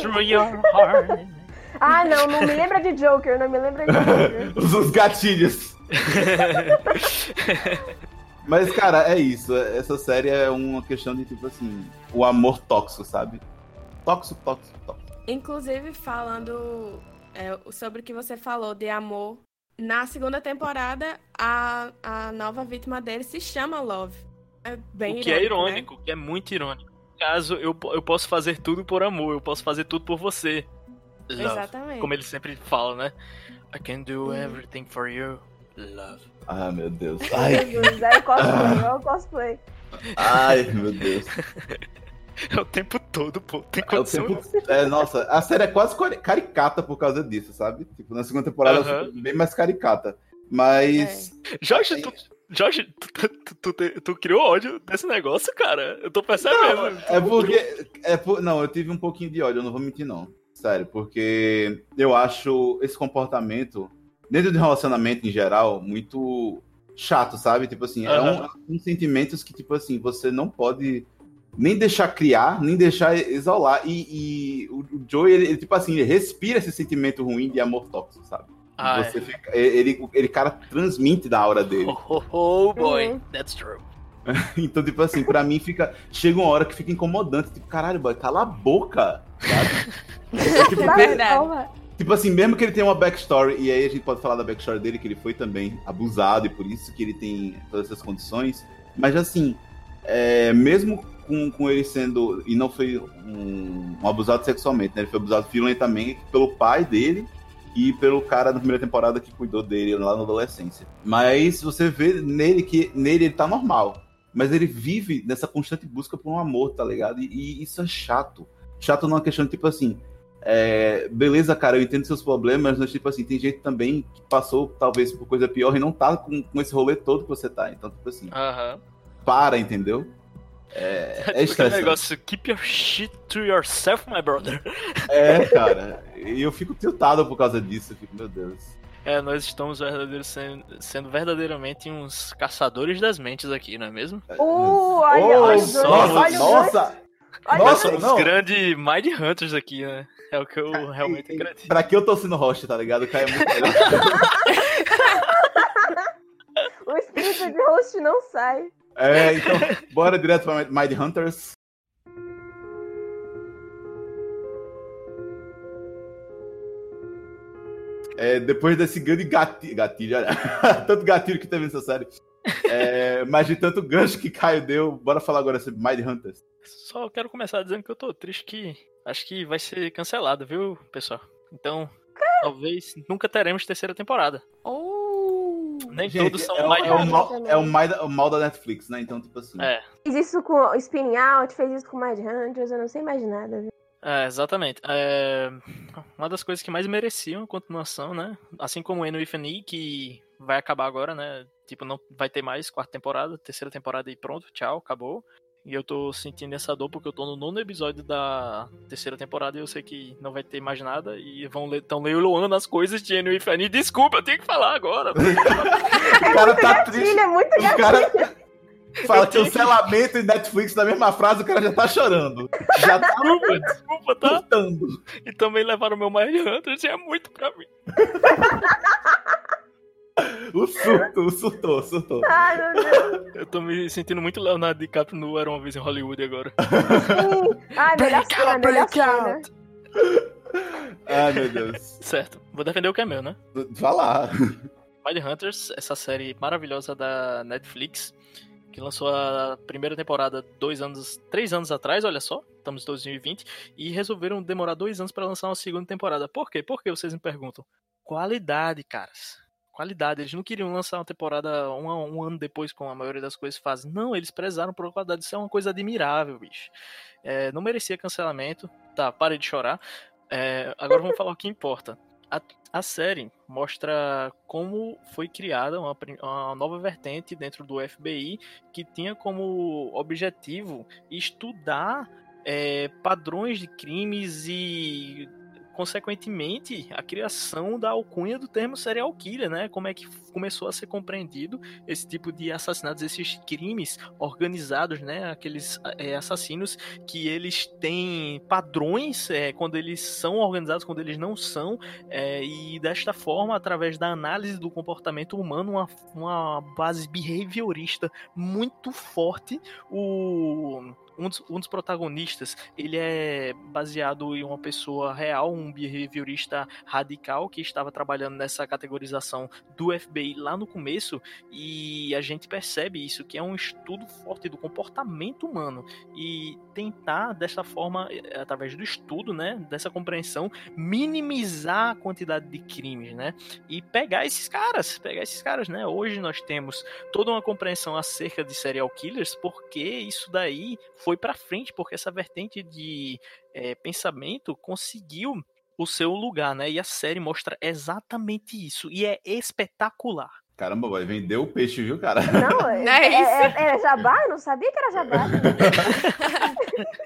through your heart. *laughs* Ah, não, não me lembra de Joker, não me lembra de Joker. *laughs* Os gatilhos. *laughs* Mas, cara, é isso. Essa série é uma questão de, tipo assim, o amor tóxico, sabe? Tóxico, tóxico, tóxico. Inclusive, falando é, sobre o que você falou de amor, na segunda temporada, a, a nova vítima dele se chama Love. É bem o que irônico, é irônico, né? que é muito irônico. No caso, eu, eu posso fazer tudo por amor, eu posso fazer tudo por você. Love. Exatamente. Como ele sempre fala, né? I can do everything for you. Love. Ah, meu Deus. Ai, meu Deus. É cosplay, é o cosplay. Ai, meu Deus. *laughs* É o tempo todo, pô. Tem é, o tempo... é, nossa, a série é quase caricata por causa disso, sabe? Tipo, na segunda temporada uh -huh. bem mais caricata. Mas. É. Jorge, tu, Jorge, tu, tu, tu, tu, criou ódio desse negócio, cara? Eu tô percebendo. Não, é porque. É por... Não, eu tive um pouquinho de ódio, eu não vou mentir, não. Sério, porque eu acho esse comportamento, dentro de um relacionamento em geral, muito chato, sabe? Tipo assim, uh -huh. é um, um sentimentos que, tipo assim, você não pode nem deixar criar, nem deixar isolar. E, e o, o Joey, ele, ele, tipo assim, ele respira esse sentimento ruim de amor tóxico, sabe? Ah, você é. fica, ele, ele, cara transmite da aura dele. Oh, oh, oh boy, uhum. that's true. *laughs* então, tipo assim, pra mim fica. Chega uma hora que fica incomodante. Tipo, caralho, boy, cala a boca. Sabe? *laughs* é, tipo, Verdade. Tipo assim, mesmo que ele tenha uma backstory, e aí a gente pode falar da backstory dele, que ele foi também abusado, e por isso que ele tem todas essas condições. Mas assim, é, mesmo com, com ele sendo. E não foi um, um, abusado sexualmente, né? Ele foi abusado violentamente pelo pai dele e pelo cara na primeira temporada que cuidou dele lá na adolescência. Mas você vê nele que nele ele tá normal. mas ele vive nessa constante busca por um amor, tá ligado? E, e isso é chato. Chato numa questão tipo assim, é, beleza, cara, eu entendo seus problemas, mas tipo assim, tem gente também que passou talvez por coisa pior e não tá com, com esse rolê todo que você tá. Então, tipo assim, para, entendeu? É, *laughs* é Tipo aquele estressante. negócio, keep your shit to yourself, my brother. *laughs* É, cara. E eu fico tiltado por causa disso. Eu fico, meu Deus. É, nós estamos verdadeiros sendo, sendo verdadeiramente uns caçadores das mentes aqui, não é mesmo? Uh, olha, Oh, olha, nossa, olha nossa! Olha Nós Nossa, somos não. grandes Mind Hunters aqui, né? É o que eu realmente acredito. Pra que eu tô sendo host, tá ligado? O cara é muito *laughs* melhor. O espírito de host não sai. É, então, bora direto pra Mind Hunters. É, depois desse grande gatilho, gatilho olha, *laughs* tanto gatilho que teve nessa série, é, mas de tanto gancho que Caio deu, bora falar agora sobre Mind Hunters. Só quero começar dizendo que eu tô triste que acho que vai ser cancelado, viu, pessoal? Então, talvez nunca teremos terceira temporada. Oh! Nem Gente, todos são é, o- Mind é o mal, é o mal da- o mal da Netflix, né? Então, tipo assim. É, Fiz isso com o Spinning Out, fez isso com Mind Hunters, eu não sei mais nada. viu? é, exatamente. É, uma das coisas que mais mereciam a continuação, né? Assim como o Eno E, que vai acabar agora, né? Tipo, não vai ter mais quarta temporada, terceira temporada e pronto, tchau, acabou. E eu tô sentindo essa dor porque eu tô no nono episódio da terceira temporada e eu sei que não vai ter mais nada. E vão ler, tão leiloando as coisas de Eno With an E. Desculpa, eu tenho que falar agora. *laughs* O cara tá triste. É muito O cara fala Eu tenho que- cancelamento e Netflix na mesma frase, o cara já tá chorando. Já tá Desculpa, desculpa, tá? lutando. E também levaram meu Mind Hunters e é muito pra mim. *laughs* *laughs* O surto, o surtou, surtou. Ai, meu Deus. Eu tô me sentindo muito Leonardo DiCaprio no Era Uma Vez em Hollywood agora. Sim. Ai, melhor Break cena, out, melhor break cena. out. Ai, meu Deus. Certo, vou defender o que é meu, né? Vai lá. Mind Hunters, essa série maravilhosa da Netflix, que lançou a primeira temporada dois anos, três anos atrás, olha só, estamos em 2020, e resolveram demorar dois anos para lançar uma segunda temporada. Por quê? Por que vocês me perguntam? Qualidade, caras. Qualidade. Eles não queriam lançar uma temporada um, um ano depois, como a maioria das coisas fazem. Não, eles prezaram por qualidade. Isso é uma coisa admirável, bicho. É, não merecia cancelamento. Tá, parei de chorar. É, agora vamos falar o que importa. A, a série mostra como foi criada uma, uma nova vertente dentro do FBI que tinha como objetivo estudar é, padrões de crimes e consequentemente a criação da alcunha do termo serial killer, né? Como é que começou a ser compreendido esse tipo de assassinatos, esses crimes organizados, né? Aqueles é, assassinos que eles têm padrões é, quando eles são organizados, quando eles não são, é, e desta forma, através da análise do comportamento humano, uma, uma base behaviorista muito forte, o um dos, um dos protagonistas, ele é baseado em uma pessoa real, um behaviorista radical que estava trabalhando nessa categorização do FBI lá no começo, e a gente percebe isso, que é um estudo forte do comportamento humano, e tentar, dessa forma, eh, através do estudo, né, dessa compreensão, minimizar a quantidade de crimes, né, e pegar esses caras, pegar esses caras, né, hoje nós temos toda uma compreensão acerca de serial killers, porque isso daí foi para frente, porque essa vertente de é, pensamento conseguiu o seu lugar, né? E a série mostra exatamente isso. E é espetacular. Caramba, vai vender o peixe, viu, cara? Não, é, *laughs* Não é é, isso? é- é jabá? Eu não sabia que era jabá. *laughs*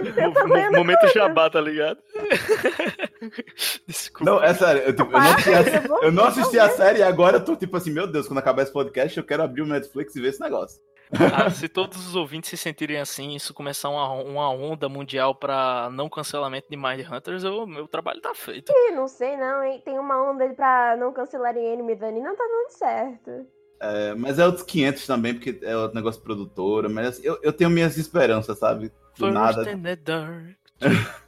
Vendo momento tudo. jabá, tá ligado? *laughs* Desculpa. Não, é sério, eu, tipo, eu não assisti, a, eu não assisti a série e agora eu tô tipo assim, meu Deus, quando acabar esse podcast, eu quero abrir o Netflix e ver esse negócio. Ah, se todos os ouvintes se sentirem assim, isso começar uma, uma onda mundial pra não cancelamento de Mind Hunters, o meu trabalho tá feito. Ih, não sei não, hein? Tem uma onda pra não cancelarem Enemy Dani, não tá dando certo. É, mas é outros 500 também, porque é outro negócio de produtora, mas assim, eu, eu tenho minhas esperanças, sabe? Do First nada. in the dark. *laughs*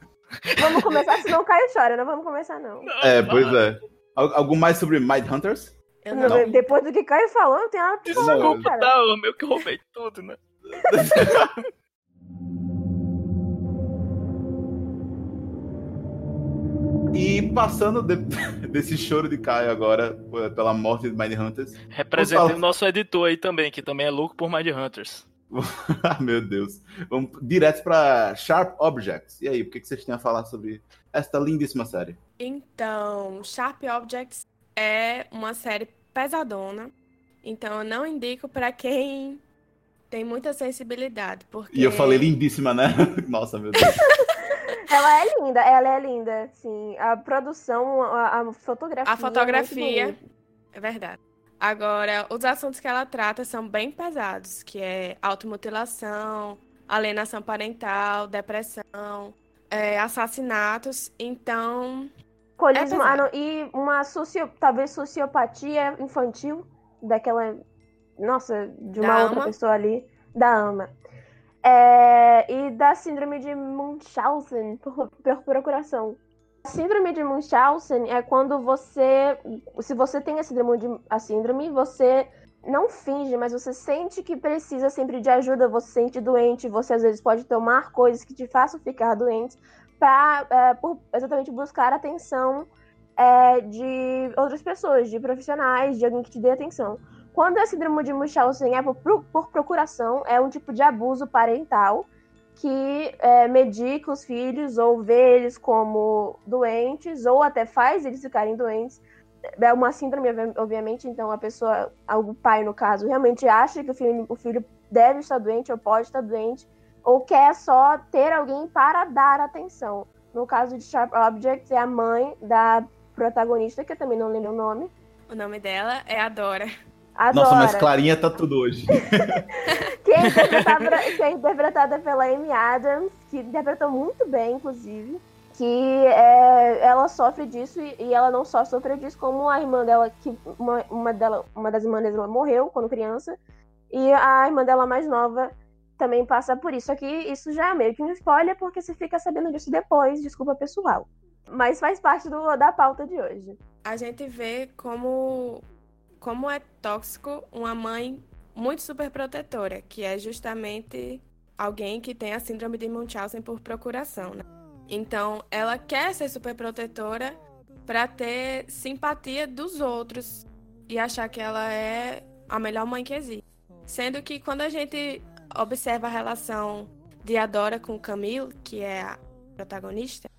Vamos começar, senão o Caio chora, não vamos começar não. É, pois é. Al- Algo mais sobre Mind Hunters? Eu Não, não. Depois do que Caio falou, não tem nada pra falar, não, Desculpa, cara. tá? Eu meio que roubei tudo, né? *laughs* E passando de, *laughs* desse choro de Caio agora, pela morte de Mind Hunters. Representando o nosso editor aí também, que também é louco por Mind Hunters. *laughs* Meu Deus. Vamos direto para Sharp Objects. E aí, o que vocês têm a falar sobre esta lindíssima série? Então, Sharp Objects é uma série pesadona. Então, eu não indico para quem tem muita sensibilidade. Porque... E eu falei lindíssima, né? *laughs* Nossa, meu Deus. *laughs* ela é linda, ela é linda, sim. A produção, a, a fotografia. A é fotografia. É, é verdade. Agora, os assuntos que ela trata são bem pesados, que é automutilação, alienação parental, depressão, é, assassinatos. Então. Colismo, é ah, e uma socio, talvez sociopatia infantil daquela. Nossa, de uma da outra ama. pessoa ali, da ama. É, e da síndrome de Munchausen *laughs* por, por procuração. Síndrome de Munchausen é quando você, se você tem a síndrome, de, a síndrome, você não finge, mas você sente que precisa sempre de ajuda, você se sente doente, você às vezes pode tomar coisas que te façam ficar doente para é, exatamente buscar atenção é, de outras pessoas, de profissionais, de alguém que te dê atenção. Quando a síndrome de Munchausen é por, por procuração, é um tipo de abuso parental que é, medica os filhos ou vê eles como doentes ou até faz eles ficarem doentes. É uma síndrome, obviamente, então a pessoa, o pai no caso, realmente acha que o filho, o filho deve estar doente ou pode estar doente ou quer só ter alguém para dar atenção. No caso de Sharp Objects, é a mãe da protagonista, que eu também não lembro o nome. O nome dela é Adora. Adora. Nossa, mas Clarinha tá tudo hoje. *laughs* que, é interpretada, que é interpretada pela Amy Adams, que interpretou muito bem, inclusive. Que é, ela sofre disso e, e, ela não só sofre disso, como a irmã dela, que uma, uma, dela, uma das irmãs dela morreu quando criança. E a irmã dela mais nova também passa por isso. Aqui isso já é meio que um spoiler, porque você fica sabendo disso depois, desculpa pessoal. Mas faz parte do, da pauta de hoje. A gente vê como como é tóxico uma mãe muito super protetora, que é justamente alguém que tem a síndrome de Munchausen por procuração, né? Então, ela quer ser super protetora para ter simpatia dos outros e achar que ela é a melhor mãe que existe. Sendo que quando a gente observa a relação de Adora com Camille, que é a protagonista,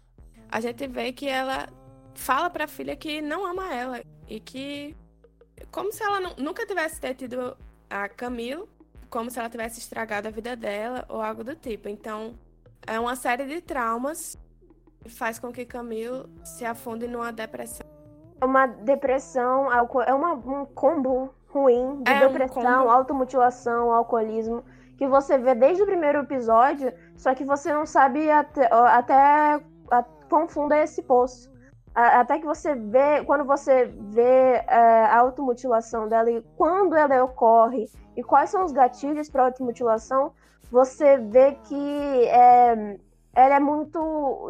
a gente vê que ela fala para a filha que não ama ela e que como se ela nunca tivesse tido a Camille, como se ela tivesse estragado a vida dela ou algo do tipo. Então, é uma série de traumas que faz com que Camille se afunde numa depressão. É uma depressão, é uma, um combo ruim de é depressão, um automutilação, alcoolismo, que você vê desde o primeiro episódio, só que você não sabe até, até a, confunda esse poço até que você vê, quando você vê é, a automutilação dela e quando ela ocorre e quais são os gatilhos para automutilação, você vê que é, ela é muito.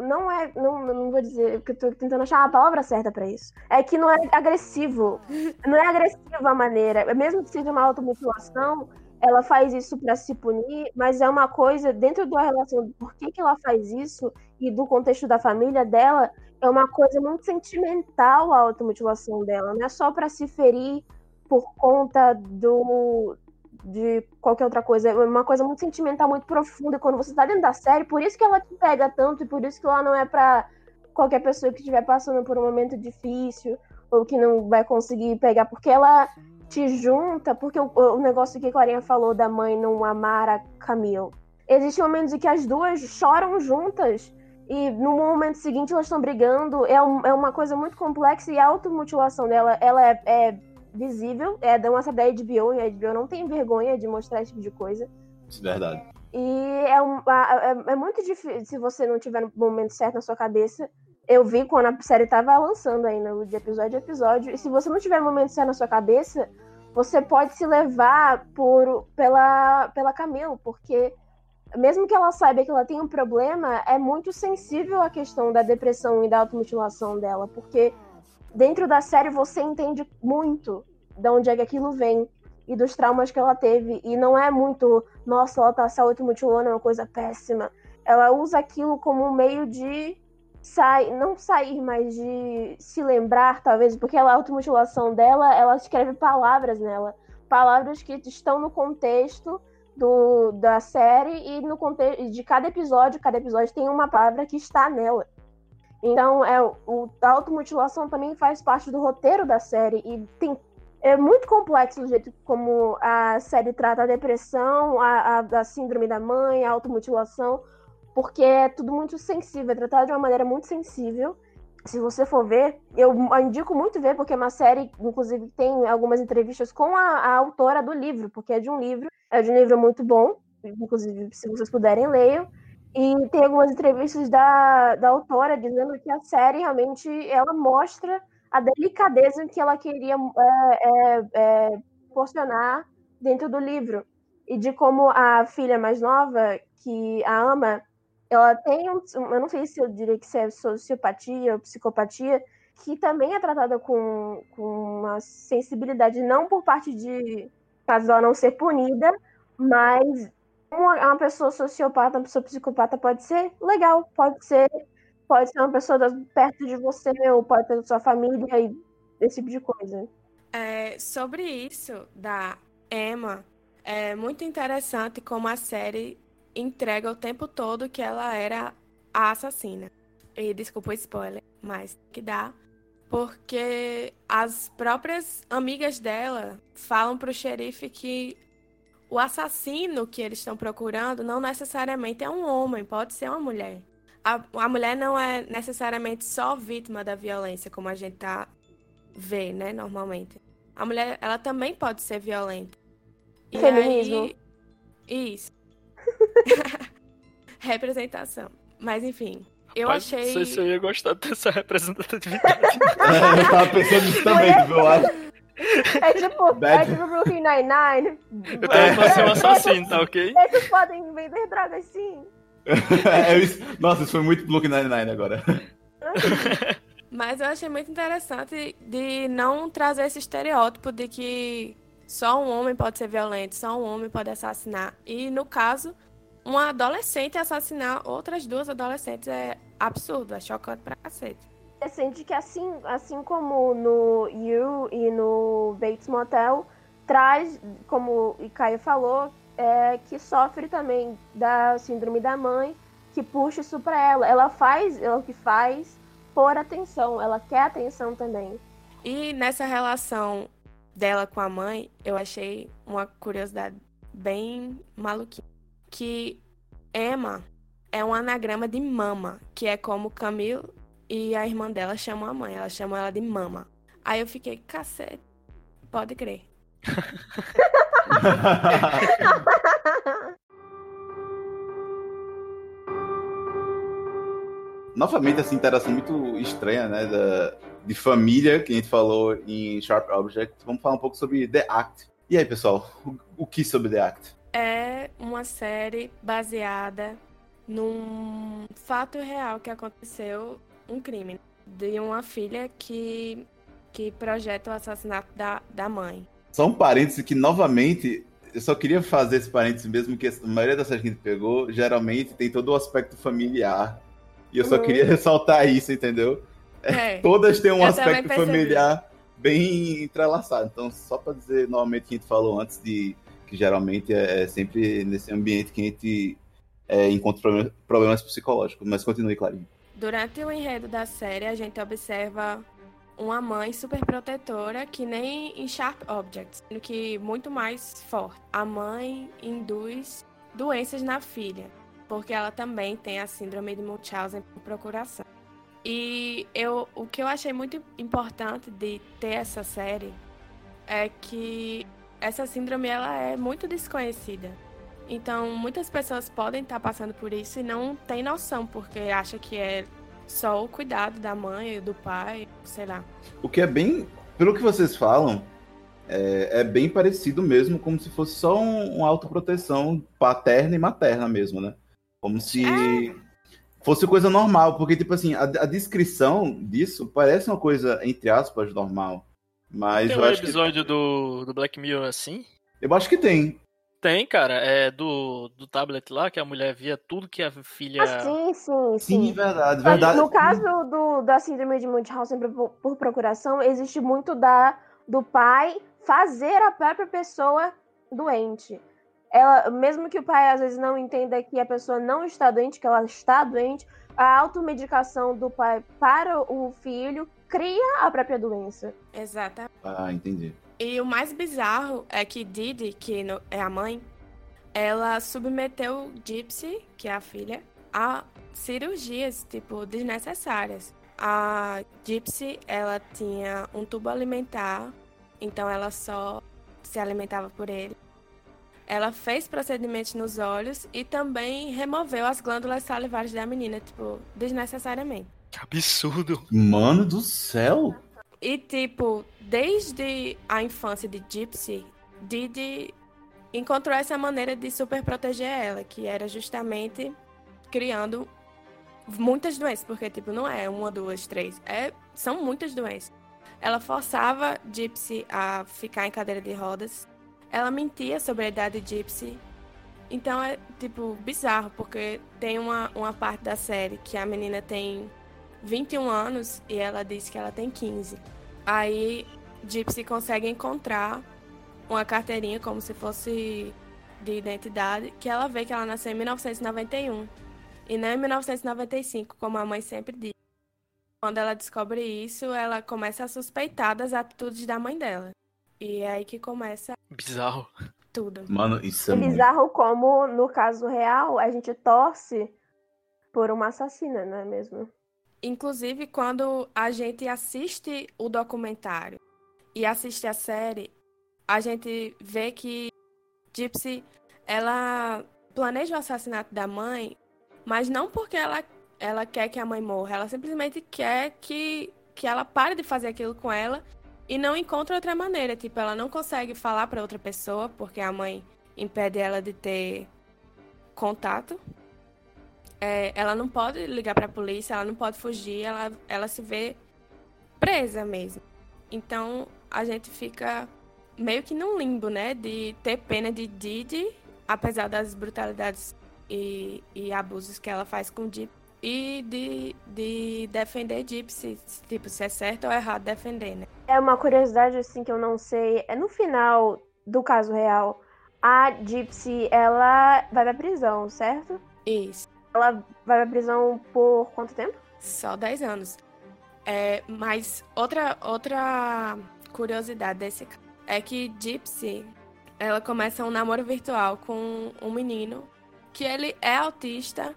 Não é. Não, não vou dizer, que eu tô tentando achar a palavra certa para isso. É que não é agressivo. *laughs* Não é agressiva a maneira. Mesmo que seja uma automutilação, ela faz isso para se punir, mas é uma coisa dentro da relação do por que, ela faz isso e do contexto da família dela é uma coisa muito sentimental a automutilação dela, não é só para se ferir por conta do de qualquer outra coisa, é uma coisa muito sentimental, muito profunda, e quando você tá dentro da série, por isso que ela te pega tanto e por isso que ela não é para qualquer pessoa que estiver passando por um momento difícil ou que não vai conseguir pegar, porque ela te junta, porque o, o negócio que a Clarinha falou da mãe não amar a Camille. Existem momentos em que as duas choram juntas e no momento seguinte elas estão brigando. É, um, é uma coisa muito complexa e a automutilação dela ela é, é visível. É da nossa da HBO e a HBO não tem vergonha de mostrar esse tipo de coisa. Isso é verdade. E é, um, é, é muito difícil se você não tiver no momento certo na sua cabeça. Eu vi quando a série tava lançando ainda, de episódio a episódio. E se você não tiver momento certo na sua cabeça, você pode se levar por, pela, pela Camilo, porque mesmo que ela saiba que ela tem um problema, é muito sensível à questão da depressão e da automutilação dela, porque dentro da série você entende muito de onde é que aquilo vem e dos traumas que ela teve. E não é muito, nossa, ela tá se automutilando, é uma coisa péssima. Ela usa aquilo como um meio de sai, não sair mais de se lembrar, talvez, porque a automutilação dela, ela escreve palavras nela. Palavras que estão no contexto do, da série e no contexto de cada episódio, cada episódio tem uma palavra que está nela. Então, é, o, a automutilação também faz parte do roteiro da série e tem, é muito complexo o jeito como a série trata a depressão, a, a, a síndrome da mãe, a automutilação, porque é tudo muito sensível, é tratado de uma maneira muito sensível. Se você for ver, eu indico muito ver, porque é uma série, inclusive, tem algumas entrevistas com a, a autora do livro, porque é de um livro, é de um livro muito bom, inclusive, se vocês puderem, leiam. E tem algumas entrevistas da, da autora dizendo que a série realmente ela mostra a delicadeza que ela queria é, é, é, proporcionar dentro do livro. E de como a filha mais nova, que a ama, ela tem um. Eu não sei se eu diria que é sociopatia ou psicopatia, que também é tratada com, com uma sensibilidade, não por parte de caso ela não ser punida, mas uma, pessoa sociopata, uma pessoa psicopata pode ser legal, pode ser, pode ser uma pessoa perto de você, ou pode ter sua família e esse tipo de coisa. É, sobre isso da Emma, é muito interessante como a série entrega o tempo todo que ela era a assassina. E desculpa o spoiler, mas que dá. Porque as próprias amigas dela falam pro xerife que o assassino que eles estão procurando não necessariamente é um homem, pode ser uma mulher. A, a mulher não é necessariamente só vítima da violência, como a gente tá vê, né, normalmente. A mulher, ela também pode ser violenta. E Feminismo. Aí, isso. *laughs* Representação. Mas enfim, eu Rapaz, achei. Não sei se eu ia gostar dessa representatividade. é, eu tava pensando nisso também, eu acho. É tipo, Bad. é tipo Brooklyn Nine-Nine. Eu quero pra ser um assassino, tá ok? Eles podem vender drogas sim. *laughs* é, isso, nossa, isso foi muito Brooklyn Nine-Nine agora. Mas eu achei muito interessante de não trazer esse estereótipo de que só um homem pode ser violento, só um homem pode assassinar. E no caso, uma adolescente assassinar outras duas adolescentes é absurdo, é chocante pra cacete interessante que assim, assim como no You e no Bates Motel, traz, como o Caio falou, é, que sofre também da síndrome da mãe, que puxa isso para ela. Ela faz, ela que faz por atenção, ela quer atenção também. E nessa relação dela com a mãe, eu achei uma curiosidade bem maluquinha. Que Emma é um anagrama de mama, que é como Camille e a irmã dela chama a mãe, ela chama ela de mama. Aí eu fiquei, cacete, pode crer. *laughs* Novamente, essa interação muito estranha, né? Da, de família, que a gente falou em Sharp Object. Vamos falar um pouco sobre The Act. E aí, pessoal, o, o que sobre The Act? É uma série baseada num fato real que aconteceu um crime de uma filha que, que projeta o assassinato da, da mãe. Só um parêntese que, novamente, eu só queria fazer esse parêntese mesmo, que a maioria das séries que a gente pegou, geralmente tem todo o aspecto familiar. E eu só uhum. queria *laughs* ressaltar isso, entendeu? É, todas têm um aspecto familiar bem entrelaçado. Então, só para dizer novamente que a gente falou antes de que geralmente é, é sempre nesse ambiente que a gente é, encontra problemas psicológicos. Mas continue, Clarinho. Durante o enredo da série, a gente observa uma mãe super protetora que nem em Sharp Objects, sendo que muito mais forte. A mãe induz doenças na filha, porque ela também tem a síndrome de Munchausen por procuração. E eu, o que eu achei muito importante de ter essa série é que essa síndrome ela é muito desconhecida. Então, muitas pessoas podem estar passando por isso e não tem noção, porque acha que é só o cuidado da mãe, do pai, sei lá. O que é bem, pelo que vocês falam, é, é bem parecido mesmo, como se fosse só um, uma autoproteção paterna e materna mesmo, né? Como se é. fosse coisa normal, porque, tipo assim, a, a, descrição disso parece uma coisa, entre aspas, normal. Mas tem um episódio que... do, do Black Mirror assim? Eu acho que tem. Tem, cara, é do, do tablet lá, que a mulher via tudo que a filha. Ah, sim, sim, sim. Sim, verdade, verdade. No caso do, da síndrome de Munchausen por, por procuração, existe muito da, do pai fazer a própria pessoa doente. Ela, mesmo que o pai às vezes não entenda que a pessoa não está doente, que ela está doente, a automedicação do pai para o filho cria a própria doença. Exatamente. Ah, entendi. E o mais bizarro é que Didi, que no- é a mãe, ela submeteu Gypsy, que é a filha, a cirurgias, tipo, desnecessárias. A Gypsy, ela tinha um tubo alimentar, então ela só se alimentava por ele. Ela fez procedimentos nos olhos e também removeu as glândulas salivares da menina, tipo, desnecessariamente. Que absurdo. Mano do céu! E, tipo, desde a infância de Gypsy, Didi encontrou essa maneira de super proteger ela, que era justamente criando muitas doenças, porque, tipo, não é uma, duas, três, é, são muitas doenças. Ela forçava Gypsy a ficar em cadeira de rodas, ela mentia sobre a idade de Gypsy. Então é, tipo, bizarro, porque tem uma, uma parte da série que a menina tem 21 anos e ela diz que ela tem 15. Aí Gypsy consegue encontrar uma carteirinha como se fosse de identidade, que ela vê que ela nasceu em 1991 e não em 1995, como a mãe sempre diz. Quando ela descobre isso, ela começa a suspeitar das atitudes da mãe dela. E é aí que começa Bizarro. tudo. Mano, isso é É muito. bizarro como, no caso real, a gente torce por uma assassina, não é mesmo? Inclusive, quando a gente assiste o documentário e assiste a série, a gente vê que Gypsy, ela planeja o assassinato da mãe, mas não porque ela, ela quer que a mãe morra, ela simplesmente quer que, que ela pare de fazer aquilo com ela e não encontra outra maneira. Tipo, ela não consegue falar para outra pessoa, porque a mãe impede ela de ter contato. É, ela não pode ligar para a polícia, ela não pode fugir, ela, ela se vê presa mesmo. Então a gente fica meio que num limbo, né? De ter pena de Didi, apesar das brutalidades e, e abusos que ela faz com Didi, e de, de defender Gypsy, tipo, se é certo ou errado defender, né? É uma curiosidade, assim, que eu não sei. É no final do caso real, a Gypsy, ela vai pra prisão, certo? Isso. Ela vai pra prisão por quanto tempo? Só 10 anos. É, mas outra, outra curiosidade desse caso é que Gypsy, ela começa um namoro virtual com um menino que ele é autista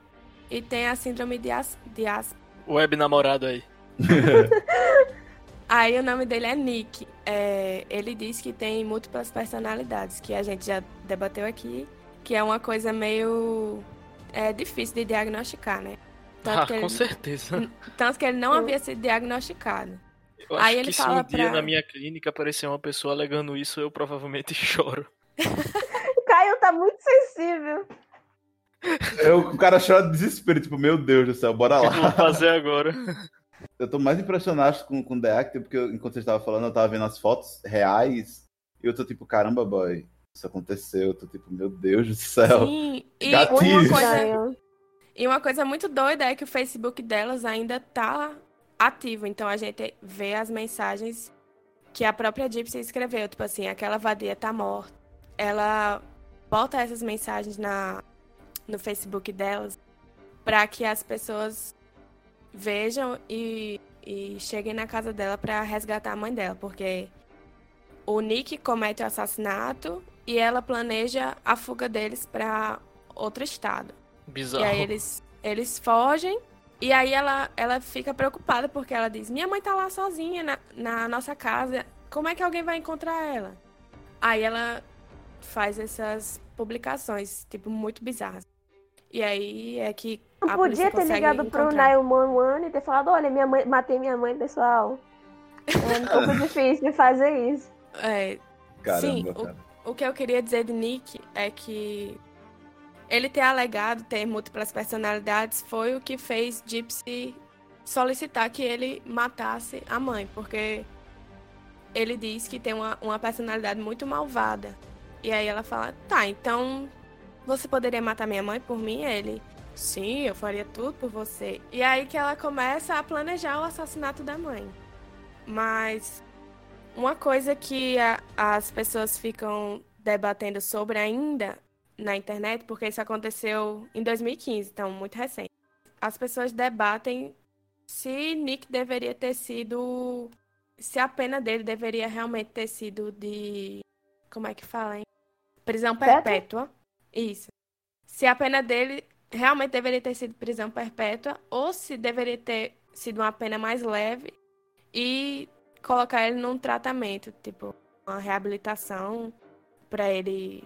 e tem a síndrome de, As de Asperger. Web namorado aí. *laughs* Aí o nome dele é Nick. É, ele diz que tem múltiplas personalidades, que a gente já debateu aqui, que é uma coisa meio é, difícil de diagnosticar, né? Ah, que com ele, certeza. tanto que ele não havia sido diagnosticado. Eu Aí acho ele que se um dia pra- na minha clínica aparecer uma pessoa alegando isso, eu provavelmente *laughs* choro. O Caio tá muito sensível. Eu, o cara chora de desespero, tipo, meu Deus do céu, bora O que eu vou lá. fazer agora? Eu tô mais impressionado com, com The Actor, porque eu- enquanto você estava falando, eu tava vendo as fotos reais, e eu tô tipo, caramba, boy, isso aconteceu. Eu tô tipo, meu Deus do céu. Sim, e Gatilho. uma, coisa, e uma coisa muito doida é que o Facebook delas ainda tá ativo. Então a gente vê as mensagens que a própria Gypsy escreveu. Tipo assim, aquela vadia tá morta. Ela bota essas mensagens na, no Facebook delas para que as pessoas vejam e, e cheguem na casa dela para resgatar a mãe dela. Porque o Nick comete o assassinato e ela planeja a fuga deles para outro estado. Bizarro. E aí eles, eles fogem. E aí ela, ela fica preocupada porque ela diz: Minha mãe tá lá sozinha na, na nossa casa. Como é que alguém vai encontrar ela? Aí ela faz essas publicações, tipo, muito bizarras. E aí é que. Não a podia ter ligado pro encontrar. 911 e ter falado, olha, minha mãe, matei minha mãe, pessoal. É um pouco *laughs* difícil fazer isso. É, Caramba, Sim, o- cara. O que eu queria dizer de Nick é que ele ter alegado ter múltiplas personalidades foi o que fez Gypsy solicitar que ele matasse a mãe, porque ele diz que tem uma, uma personalidade muito malvada. E aí ela fala: tá, então você poderia matar minha mãe por mim? Ele: sim, eu faria tudo por você. E aí que ela começa a planejar o assassinato da mãe. Mas uma coisa que a, as pessoas ficam debatendo sobre ainda na internet, porque isso aconteceu em 2015, então muito recente. As pessoas debatem se Nick deveria ter sido. Se a pena dele deveria realmente ter sido de. Como é que fala, hein? Prisão perpétua. Isso. Se a pena dele realmente deveria ter sido prisão perpétua ou se deveria ter sido uma pena mais leve e colocar ele num tratamento, tipo, uma reabilitação para ele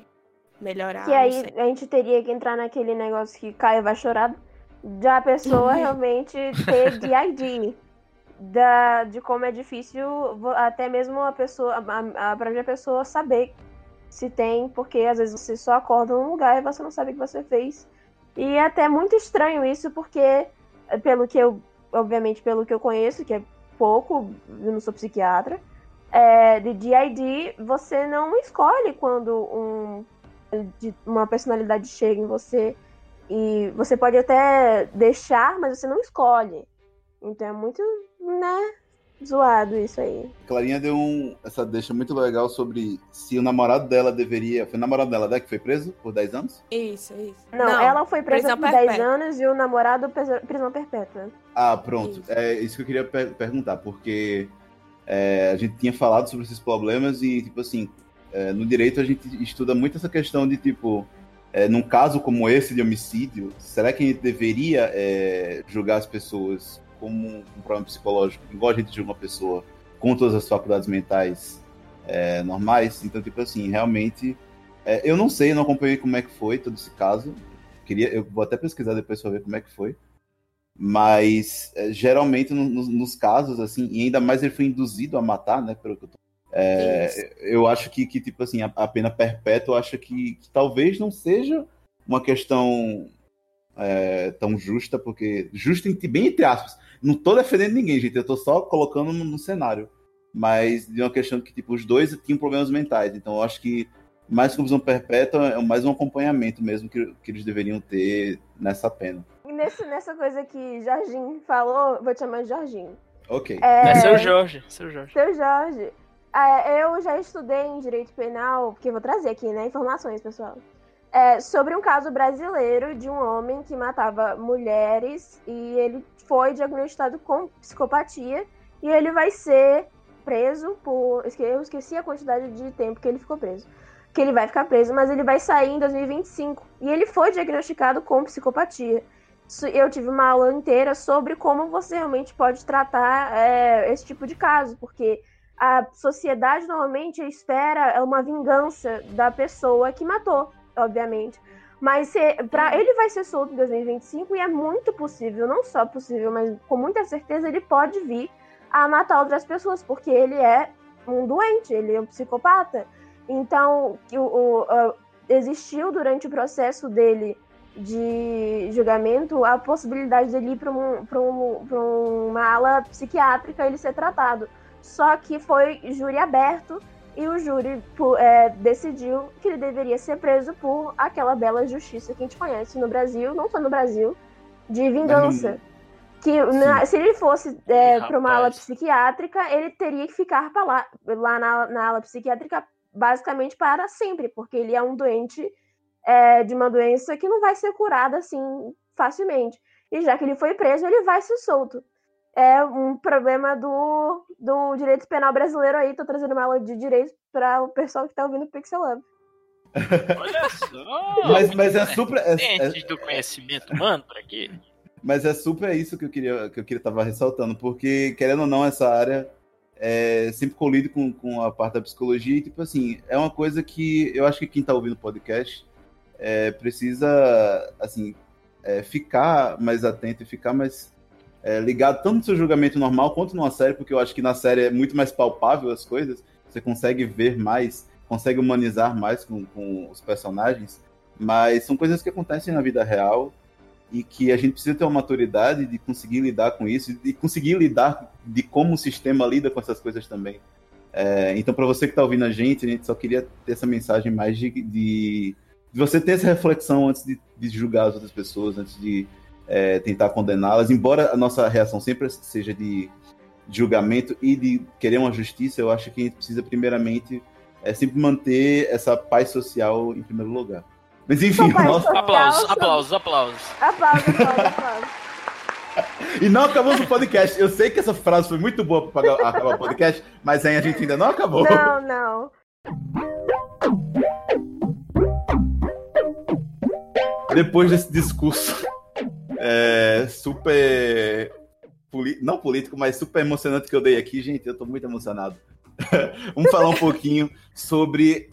melhorar. E aí a gente teria que entrar naquele negócio que Caio vai chorar da pessoa *laughs* realmente ter DID. Da, de como é difícil até mesmo a pessoa, a, a própria pessoa saber se tem, porque às vezes você só acorda num lugar e você não sabe o que você fez. E é até muito estranho isso, porque pelo que eu, obviamente pelo que eu conheço, que é pouco, eu não sou psiquiatra, é, de DID, você não escolhe quando um, uma personalidade chega em você. E você pode até deixar, mas você não escolhe. Então é muito, né, zoado isso aí. Clarinha deu um, essa deixa muito legal sobre se o namorado dela deveria. Foi o namorado dela, né, que foi preso por 10 anos? Isso, isso. Não, não ela foi presa por 10 anos e o namorado prisão perpétua. Ah, pronto. Isso. É isso que eu queria per perguntar, porque é, a gente tinha falado sobre esses problemas e, tipo assim, é, no direito a gente estuda muito essa questão de, tipo, é, num caso como esse de homicídio, será que a gente deveria é, julgar as pessoas como um problema psicológico, igual a gente julga uma pessoa com todas as faculdades mentais é, normais? Então, tipo assim, realmente, é, eu não sei, eu não acompanhei como é que foi todo esse caso. Queria, eu vou até pesquisar depois para ver como é que foi. Mas é, geralmente no, no, nos casos, assim, e ainda mais ele foi induzido a matar, né? Pelo que eu tô é, eu acho que, que, tipo assim, a, a pena perpétua, eu acho que, que, talvez não seja uma questão é, tão justa, porque. Justa, bem entre aspas. Não tô defendendo ninguém, gente, eu tô só colocando no, no cenário. Mas de uma questão que, tipo, os dois tinham problemas mentais. Então, eu acho que mais que visão perpétua é mais um acompanhamento mesmo que, que eles deveriam ter nessa pena. Nesse, nessa coisa que Jorginho falou, vou te chamar de Jorginho. Ok. É, é seu Jorge. Seu Jorge. Seu Jorge. É, eu já estudei em direito penal, porque vou trazer aqui, né, informações, pessoal. É, sobre um caso brasileiro de um homem que matava mulheres e ele foi diagnosticado com psicopatia e ele vai ser preso por. Eu esqueci a quantidade de tempo que ele ficou preso. Que ele vai ficar preso, mas ele vai sair em 2025. E ele foi diagnosticado com psicopatia. Eu tive uma aula inteira sobre como você realmente pode tratar é, esse tipo de caso, porque a sociedade normalmente espera uma vingança da pessoa que matou, obviamente. Mas para ele vai ser solto em 2025 e é muito possível, não só possível, mas com muita certeza ele pode vir a matar outras pessoas, porque ele é um doente, ele é um psicopata. Então, o, o, o existiu durante o processo dele de julgamento a possibilidade dele ir para um, um, uma ala psiquiátrica ele ser tratado. Só que foi júri aberto e o júri é, decidiu que ele deveria ser preso por aquela bela justiça que a gente conhece no Brasil, não só no Brasil, de vingança. Que na, se ele fosse é, para uma ala psiquiátrica, ele teria que ficar lá, lá na, na ala psiquiátrica basicamente para sempre, porque ele é um doente é, de uma doença que não vai ser curada assim facilmente. E já que ele foi preso, ele vai ser solto é um problema do, do direito penal brasileiro aí. Tô trazendo uma aula de direito para o pessoal que tá ouvindo o Pixel Lab. Olha *laughs* só! mas, mas é super. É, é, do conhecimento humano, para quê? Mas é super isso que eu queria que eu queria tava ressaltando, porque, querendo ou não, essa área é, sempre colido com, com a parte da psicologia, e, tipo assim, é uma coisa que eu acho que quem tá ouvindo o podcast é, precisa, assim, é, ficar mais atento e ficar mais é, ligado tanto no seu julgamento normal quanto numa série, porque eu acho que na série é muito mais palpável as coisas, você consegue ver mais, consegue humanizar mais com, com os personagens, mas são coisas que acontecem na vida real e que a gente precisa ter uma maturidade de conseguir lidar com isso e conseguir lidar de como o sistema lida com essas coisas também. É, então, para você que está ouvindo a gente, a gente só queria ter essa mensagem mais de, de, de você ter essa reflexão antes de, de, julgar as outras pessoas, antes de é, tentar condená-las. Embora a nossa reação sempre seja de, julgamento e de querer uma justiça, eu acho que a gente precisa, primeiramente, é, sempre manter essa paz social em primeiro lugar. Mas enfim, nosso... aplausos, aplausos, aplausos. Aplausos, aplausos, aplausos. *laughs* E não acabamos o podcast. Eu sei que essa frase foi muito boa para acabar o podcast, mas aí a gente ainda não acabou. Não, não. Depois desse discurso é, super. Não político, mas super emocionante que eu dei aqui, gente, eu tô muito emocionado. *laughs* Vamos falar um pouquinho sobre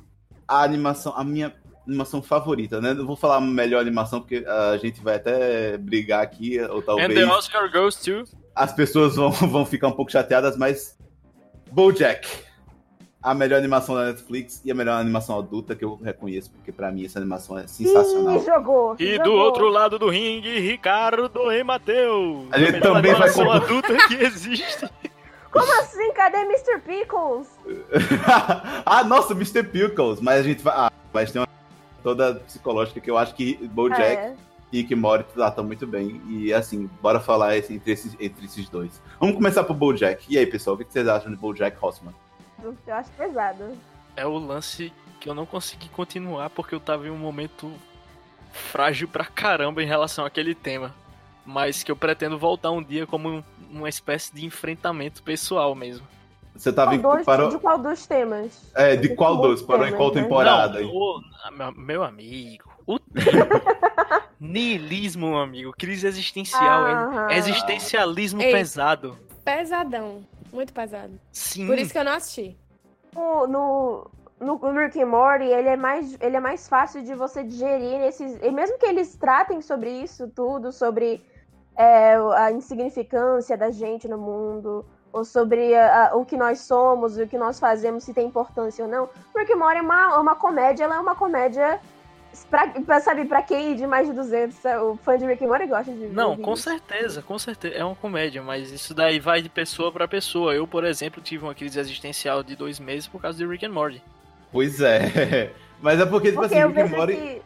a animação, a minha animação favorita, né? Não vou falar melhor animação, porque a gente vai até brigar aqui, ou talvez... And the Oscar goes to... As pessoas vão, *laughs* vão ficar um pouco chateadas, mas... BoJack, a melhor animação da Netflix e a melhor animação adulta que eu reconheço, porque para mim essa animação é sensacional. Ih, jogou, e jogou. do outro lado do ringue, Ricardo e Matheus. A gente a também vai animação adulta que existe. Como assim? Cadê Mr. Pickles? *laughs* ah, nossa, Mr. Pickles. Mas a gente vai. Ah, mas tem uma toda psicológica que eu acho que BoJack é. e Rick Morty tratam muito bem. E assim, bora falar esse, entre, esses, entre esses dois. Vamos começar pro BoJack. E aí, pessoal, o que vocês acham de BoJack Horseman? Eu acho pesado. É o lance que eu não consegui continuar porque eu tava em um momento frágil pra caramba em relação àquele tema. Mas que eu pretendo voltar um dia como uma espécie de enfrentamento pessoal mesmo. Você tava qual em, parou... De qual dos temas? É, de qual dos? Parou em qual né? temporada? Não, o, meu amigo. O *laughs* niilismo, amigo. Crise existencial. Ah, existencialismo Ei, pesado. Pesadão. Muito pesado. Sim. Por isso que eu não assisti. No, no, no Rick and Morty, ele é, mais, ele é mais fácil de você digerir nesses. E mesmo que eles tratem sobre isso tudo, sobre é, a insignificância da gente no mundo ou sobre a, a, o que nós somos, o que nós fazemos, se tem importância ou não. Porque Mora é uma, uma comédia, ela é uma comédia pra, pra, sabe, pra quem de mais de 200, o fã de Rick and Morty gosta de Não, com certeza, com certeza, é uma comédia, mas isso daí vai de pessoa para pessoa. Eu, por exemplo, tive uma crise existencial de dois meses por causa de Rick and Morty. Pois é, *laughs* mas é porque, tipo porque assim, Rick and Morty, que...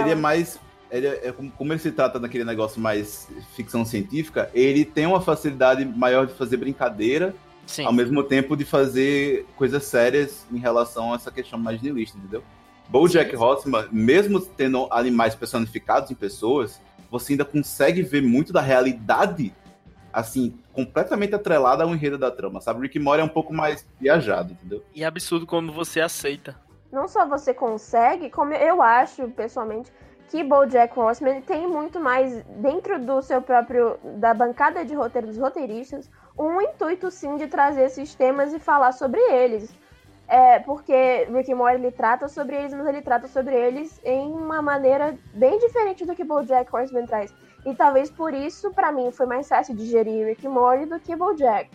ele é mais ele, é, é como ele se trata daquele negócio mais ficção científica, ele tem uma facilidade maior de fazer brincadeira, Sim. ao mesmo tempo de fazer coisas sérias em relação a essa questão mais nihilista, entendeu? BoJack Horseman, mesmo tendo animais personificados em pessoas, você ainda consegue ver muito da realidade, assim, completamente atrelada ao enredo da trama, sabe? Rick Mori é um pouco mais viajado, entendeu? E é absurdo como você aceita. Não só você consegue, como eu acho, pessoalmente, que BoJack Horseman tem muito mais dentro do seu próprio da bancada de roteiro dos roteiristas um intuito sim de trazer esses temas e falar sobre eles. É, porque Rick and Morty ele trata sobre eles, mas ele trata sobre eles em uma maneira bem diferente do que BoJack Horseman traz. E talvez por isso, para mim, foi mais fácil digerir Rick and Morty do que BoJack.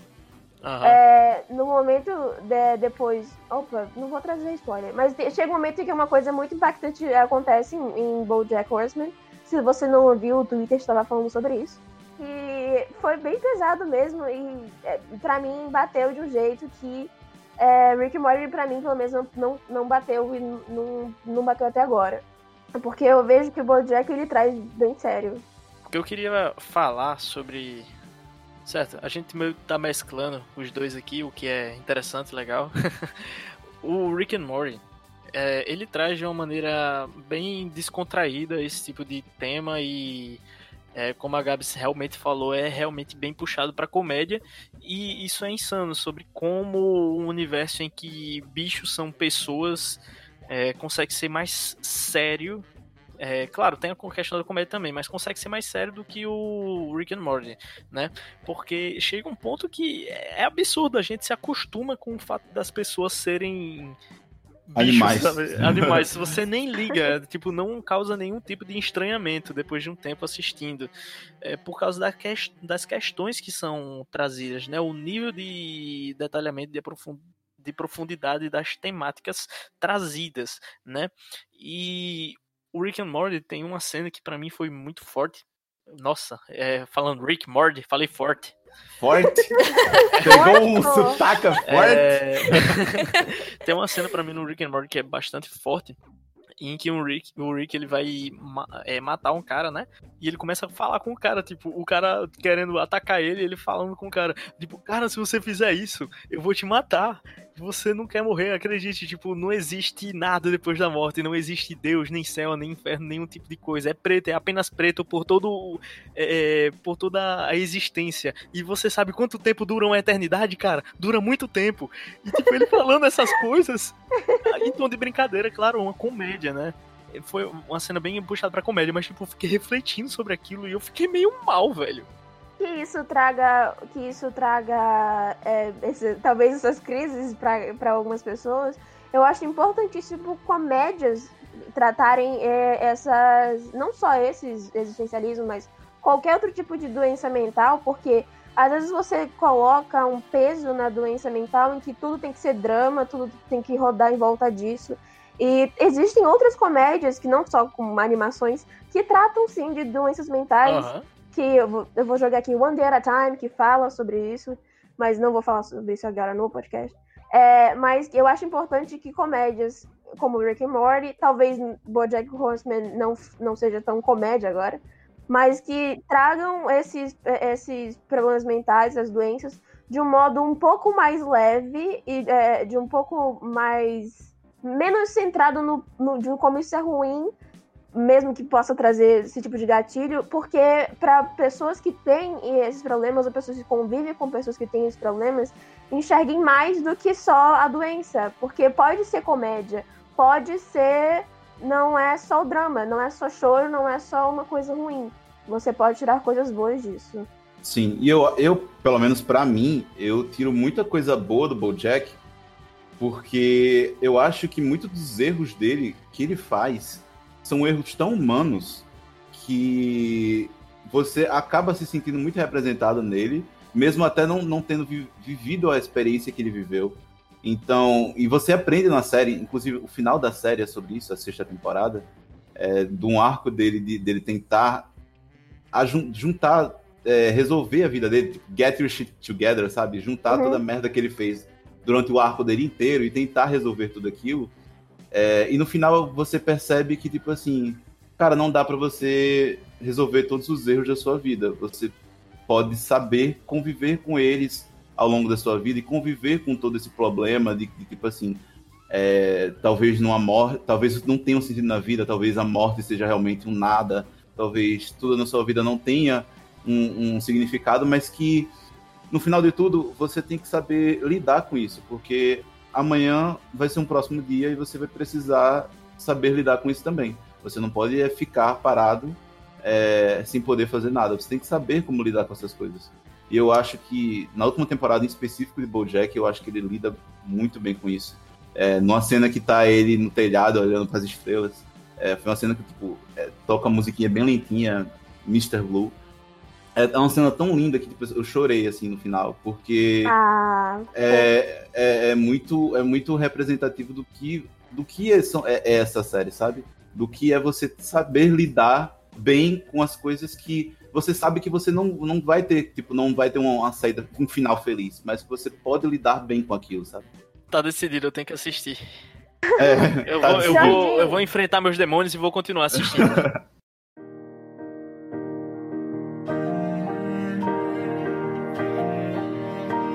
Uhum. É, no momento de, depois. Opa, não vou trazer spoiler. Mas chega um momento em que uma coisa muito impactante acontece em, em Bojack Horseman. Se você não ouviu, o Twitter estava falando sobre isso. E foi bem pesado mesmo. E é, para mim bateu de um jeito que é, Rick Morty, pra mim, pelo menos, não, não, bateu e não, não bateu até agora. Porque eu vejo que o Bojack ele traz bem sério. O que eu queria falar sobre Certo, a gente meio tá mesclando os dois aqui, o que é interessante, legal. *laughs* o Rick and Morty, é, ele traz de uma maneira bem descontraída esse tipo de tema e é, como a Gabs realmente falou, é realmente bem puxado para comédia e isso é insano sobre como um universo em que bichos são pessoas é, consegue ser mais sério é, claro, tem a questão da comédia também, mas consegue ser mais sério do que o Rick and Morty, né? Porque chega um ponto que é absurdo, a gente se acostuma com o fato das pessoas serem Animais. Bichos, *laughs* Animais. Você nem liga, tipo, não causa nenhum tipo de estranhamento depois de um tempo assistindo. É por causa da que... das questões que são trazidas, né? O nível de detalhamento, de, aprofund... de profundidade das temáticas trazidas, né? E o Rick and Morty tem uma cena que para mim foi muito forte. Nossa, é, falando Rick Morty, falei forte. Forte. *laughs* Pegou um sotaca forte. É... *laughs* Tem uma cena pra mim no Rick and Morty que é bastante forte, em que o Rick, o Rick ele vai é, matar um cara, né? E ele começa a falar com o cara, tipo, o cara querendo atacar ele, ele falando com o cara, tipo, cara, se você fizer isso, eu vou te matar. Você não quer morrer, acredite, tipo, não existe nada depois da morte, não existe Deus, nem céu, nem inferno, nenhum tipo de coisa. É preto, é apenas preto por todo é, é por toda a existência. E você sabe quanto tempo dura uma eternidade, cara? Dura muito tempo. E tipo, ele falando essas coisas, em tom de brincadeira, claro, uma comédia, né? Foi uma cena bem puxada pra comédia, mas tipo, eu fiquei refletindo sobre aquilo e eu fiquei meio mal, velho que isso traga que isso traga é, esse, talvez essas crises para algumas pessoas eu acho importantíssimo comédias tratarem é, essas não só esses existencialismo mas qualquer outro tipo de doença mental porque às vezes você coloca um peso na doença mental em que tudo tem que ser drama tudo tem que rodar em volta disso. E existem outras comédias que não só com animações que tratam sim de doenças mentais. Uhum que eu vou, eu vou jogar aqui One Day at a Time, que fala sobre isso, mas não vou falar sobre isso agora no podcast. É, mas eu acho importante que comédias como Rick and Morty, talvez BoJack Horseman não, não seja tão comédia agora, mas que tragam esses, esses problemas mentais, as doenças, de um modo um pouco mais leve e é, de um pouco mais menos centrado no, no, de como isso é ruim mesmo que possa trazer esse tipo de gatilho, porque para pessoas que têm esses problemas, ou pessoas que convivem com pessoas que têm esses problemas, enxerguem mais do que só a doença, porque pode ser comédia, pode ser. Não é só o drama, não é só choro, não é só uma coisa ruim. Você pode tirar coisas boas disso. Sim, e eu, eu pelo menos para mim, eu tiro muita coisa boa do BoJack, porque eu acho que muitos dos erros dele que ele faz são erros tão humanos que você acaba se sentindo muito representado nele, mesmo até não, não tendo vi vivido a experiência que ele viveu. Então, e você aprende na série, inclusive o final da série é sobre isso, a sexta temporada, é, de um arco dele, de, dele tentar juntar, é, resolver a vida dele, tipo, get your shit together, sabe? Juntar uhum. toda a merda que ele fez durante o arco dele inteiro e tentar resolver tudo aquilo. É, e no final você percebe que, tipo assim, cara, não dá para você resolver todos os erros da sua vida. Você pode saber conviver com eles ao longo da sua vida e conviver com todo esse problema de, de tipo assim, é, talvez numa morte, talvez não tenha um sentido na vida, talvez a morte seja realmente um nada, talvez tudo na sua vida não tenha um, um significado, mas que no final de tudo você tem que saber lidar com isso, porque amanhã vai ser um próximo dia e você vai precisar saber lidar com isso também. Você não pode é, ficar parado é, sem poder fazer nada. Você tem que saber como lidar com essas coisas. E eu acho que na última temporada em específico de BoJack, eu acho que ele lida muito bem com isso. É, numa cena que tá ele no telhado olhando para as estrelas, é, foi uma cena que tipo é, toca a musiquinha bem lentinha, Mr. Blue. É, é uma cena tão linda que tipo, eu chorei assim no final, porque ah, é, é, é, muito, é muito representativo do que, do que é, é, essa série, sabe? Do que é você saber lidar bem com as coisas que você sabe que você não, não vai ter, tipo, não vai ter uma, uma saída, um final feliz, mas que você pode lidar bem com aquilo, sabe? Tá decidido, eu tenho que assistir. É, eu, tá vou, eu, vou, eu vou enfrentar meus demônios e vou continuar assistindo. *laughs*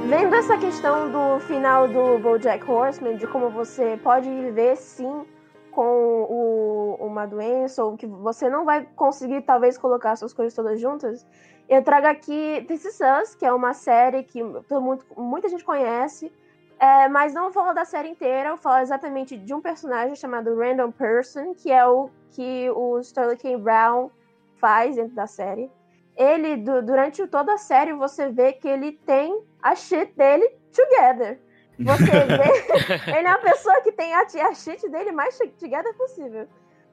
Vendo essa questão do final do BoJack Horseman, de como você pode viver sim com o, uma doença, ou que você não vai conseguir talvez colocar suas coisas todas juntas, eu trago aqui This Is Us, que é uma série que todo mundo, muita gente conhece, é, mas não falar da série inteira, eu falo exatamente de um personagem chamado Random Person, que é o que o Sterling K. Brown faz dentro da série ele, durante toda a série, você vê que ele tem a shit dele together. Você *laughs* vê, ele é uma pessoa que tem a, a shit dele mais together possível.